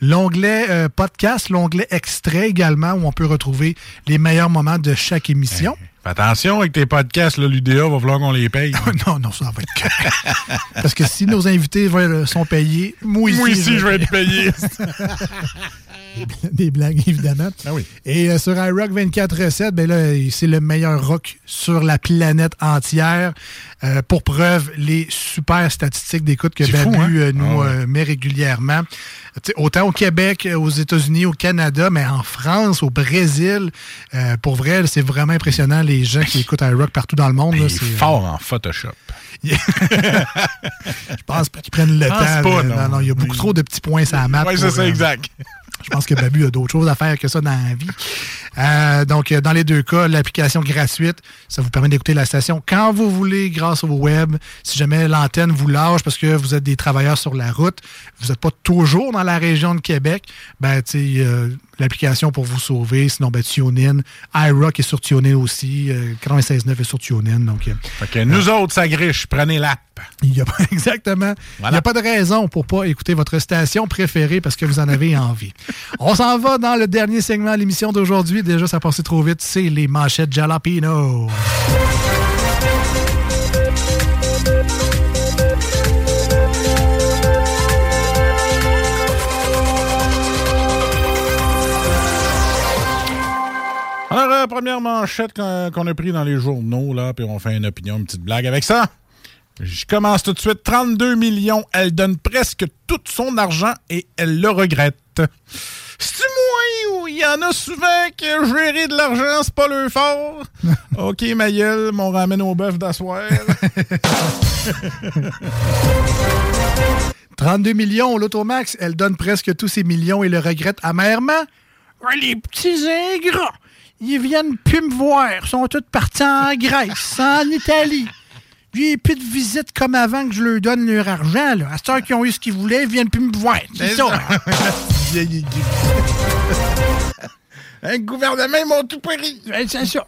L'onglet euh, podcast, l'onglet extrait également où on peut retrouver les meilleurs moments de chaque émission. Fais attention avec tes podcasts, l'UDA, va falloir qu'on les paye. non, non, ça va être. Parce que si nos invités vont- sont payés, moi ici, Moi ici, je vais être payé. Des blagues, évidemment. Et euh, sur iRock 24 recettes, ben là, c'est le meilleur rock sur la planète entière. Euh, pour preuve, les super statistiques d'écoute que Babu fou, hein? euh, nous Ah ouais. met régulièrement. Autant au Québec, aux États-Unis, au Canada, mais en France, au Brésil. Pour vrai, c'est vraiment impressionnant les gens qui écoutent iRock partout dans le monde. là, Il est c'est, fort en Photoshop. je pense pas qu'ils prennent le temps. pas, non. non, il y a beaucoup trop de petits points sur la map. Oui, c'est ça, exact. Je pense que Babu a d'autres choses à faire que ça dans la vie. Euh, donc, euh, dans les deux cas, l'application gratuite, ça vous permet d'écouter la station quand vous voulez grâce au web. Si jamais l'antenne vous lâche parce que vous êtes des travailleurs sur la route, vous n'êtes pas toujours dans la région de Québec, ben, tu sais, euh, l'application pour vous sauver. Sinon, ben, TuneIn. iRock est sur TuneIn aussi. Euh, 96.9 est sur TuneIn. Donc, euh, nous autres, ça griche. Prenez l'app. il y a pas, exactement. Il n'y a pas de raison pour pas écouter votre station préférée parce que vous en avez envie. On s'en va dans le dernier segment de l'émission d'aujourd'hui. Déjà, ça passait trop vite. C'est les manchettes Jalapino. Alors, euh, première manchette qu'on a pris dans les journaux, là, puis on fait une opinion, une petite blague avec ça. Je commence tout de suite. 32 millions, elle donne presque tout son argent et elle le regrette. C'est-tu moi ou il y en a souvent que gérer de l'argent, c'est pas le fort? OK, ma gueule, m'on ramène au bœuf d'asseoir. 32 millions, l'Automax, elle donne presque tous ses millions et le regrette amèrement. Les petits ingrats, ils viennent plus me voir. Ils sont tous partis en Grèce, en Italie. J'ai plus de visite comme avant que je leur donne leur argent. Là. À cette heure qu'ils ont eu ce qu'ils voulaient, ils viennent plus me voir. C'est ça. Un gouvernement, ils m'ont tout pris. C'est ça.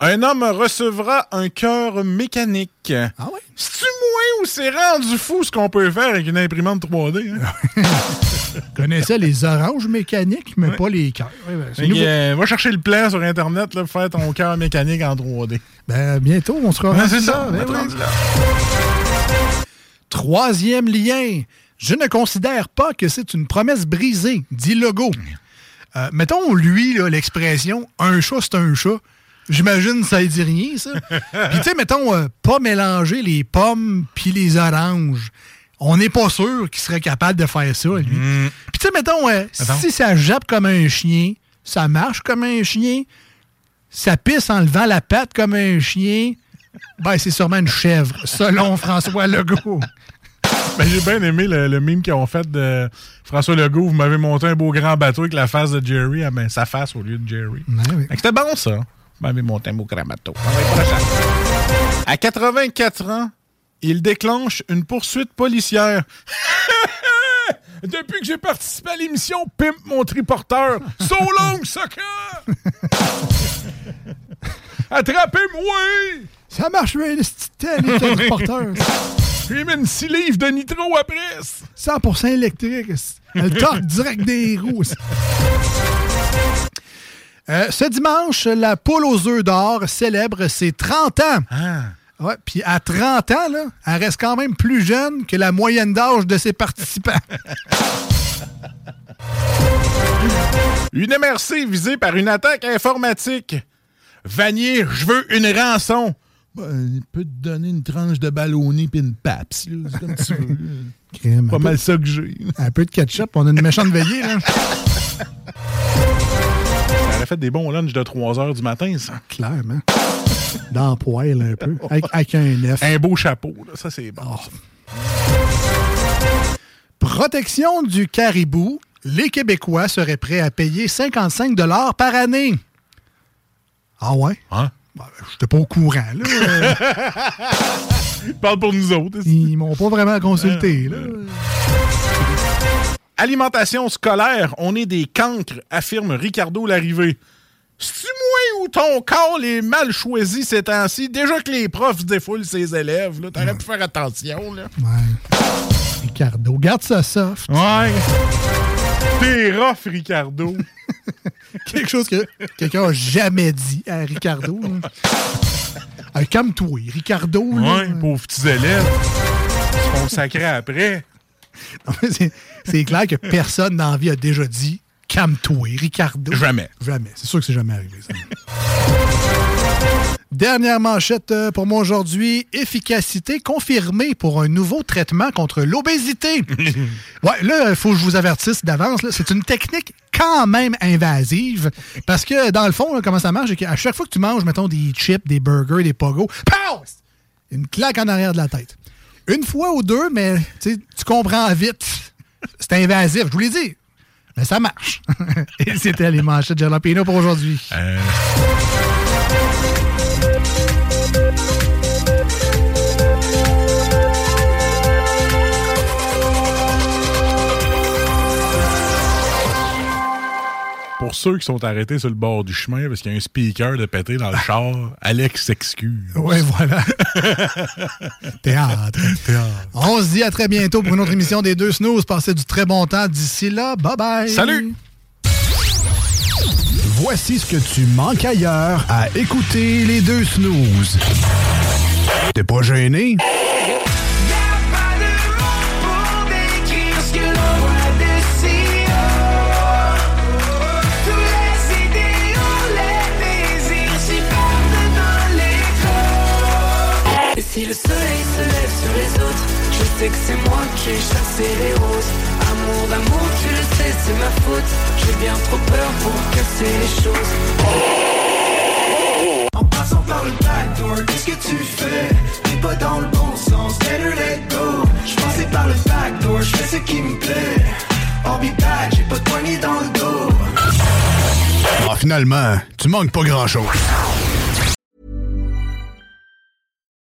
Un homme recevra un cœur mécanique. Ah ouais? C'est-tu moins ou c'est rendu fou ce qu'on peut faire avec une imprimante 3D? hein? Je connaissais les oranges mécaniques, mais pas les cœurs. Ouais, ben, euh, va chercher le plan sur Internet là, pour faire ton cœur mécanique en 3D. Ben, bientôt, on sera rendu c'est ça, Ben oui. Troisième lien. Je ne considère pas que c'est une promesse brisée, dit Legault. Euh, mettons, lui, l'expression « un chat, c'est un chat ». J'imagine que ça ne dit rien, ça. Puis, tu sais, mettons, euh, pas mélanger les pommes puis les oranges. On n'est pas sûr qu'il serait capable de faire ça, lui. Puis, tu sais, mettons, euh, si ça jappe comme un chien, ça marche comme un chien, ça pisse en levant la patte comme un chien, ben, c'est sûrement une chèvre, selon François Legault. Ben, J'ai bien aimé le, le mime qu'ils ont fait de François Legault. Vous m'avez monté un beau grand bateau avec la face de Jerry. Ah ben, sa face au lieu de Jerry. Que C'était bon, ça. M'avez monté un prochain. À 84 ans, il déclenche une poursuite policière. Depuis que j'ai participé à l'émission Pimp mon triporteur, so long, sucker! Attrapez-moi! Ça marche bien, le porteurs. J'ai mis 6 livres de nitro après. 100% électrique. Elle torque direct des roues. Euh, ce dimanche, la poule aux œufs d'or célèbre ses 30 ans. Ouais, puis à 30 ans, là, elle reste quand même plus jeune que la moyenne d'âge de ses participants. Une MRC visée par une attaque informatique. Vanier, je veux une rançon. Ben, il peut te donner une tranche de ballonné puis une paps. C'est comme tu veux. Crème, Pas mal peu- ça que j'ai. Un peu de ketchup, on a une méchante veillée, là. Aurait fait des bons lunchs de 3 heures du matin, ça. Clairement. Dans le poêle, un peu. Avec, avec un F. Un beau chapeau, là. Ça, c'est bon. Protection du caribou. Les Québécois seraient prêts à payer 55 par année. Ah ouais? Hein? Ben, J'étais pas au courant, là. Parle pour nous autres. Ils m'ont pas vraiment consulté, là. Alimentation scolaire, on est des cancres, affirme Ricardo Larrivée. C'est-tu moi ou ton corps est mal choisi ces temps-ci? Déjà que les profs se défoulent ses élèves, là, t'aurais pu faire attention, là. Ouais. Ricardo, garde ça soft. Ouais. T'es rough, Ricardo. Quelque chose que quelqu'un a jamais dit à Ricardo. là. Ah, Calme-toi, Ricardo. là. Ouais, pauvres petits élèves. Ils se font après. C'est- clair que personne dans la vie a déjà dit calme-toi, Ricardo. Jamais. Jamais. C'est sûr que c'est jamais arrivé, ça. Dernière manchette euh, pour moi aujourd'hui. Efficacité confirmée pour un nouveau traitement contre l'obésité. ouais, là, il faut que je vous avertisse d'avance. C'est une technique quand même invasive. Parce que, dans le fond, là, comment ça marche, c'est qu'à chaque fois que tu manges, mettons, des chips, des burgers, des pogos, pow! Une claque en arrière de la tête. Une fois ou deux, mais tu comprends vite. C'est invasif, je vous l'ai dit. Mais ça marche. Et c'était les manchettes de Jalapeno pour aujourd'hui. Pour ceux qui sont arrêtés sur le bord du chemin parce qu'il y a un speaker de pété dans le char, Alex s'excuse. Ouais, voilà. Théâtre. On se dit à très bientôt pour une autre émission des deux snooze. Passez du très bon temps d'ici là. Bye bye. Salut. Voici ce que tu manques ailleurs à écouter les deux snooze. T'es pas gêné? Sais que c'est moi qui ai chassé les roses. Amour d'amour, tu le sais, c'est ma faute. J'ai bien trop peur pour casser les choses. En passant par le backdoor, qu'est-ce que tu fais? T'es pas dans le bon sens, better let go Je passais par le backdoor, je fais ce qui me plaît I'll be back, j'ai pas de poignée dans le dos Ah, finalement, tu manques pas grand-chose.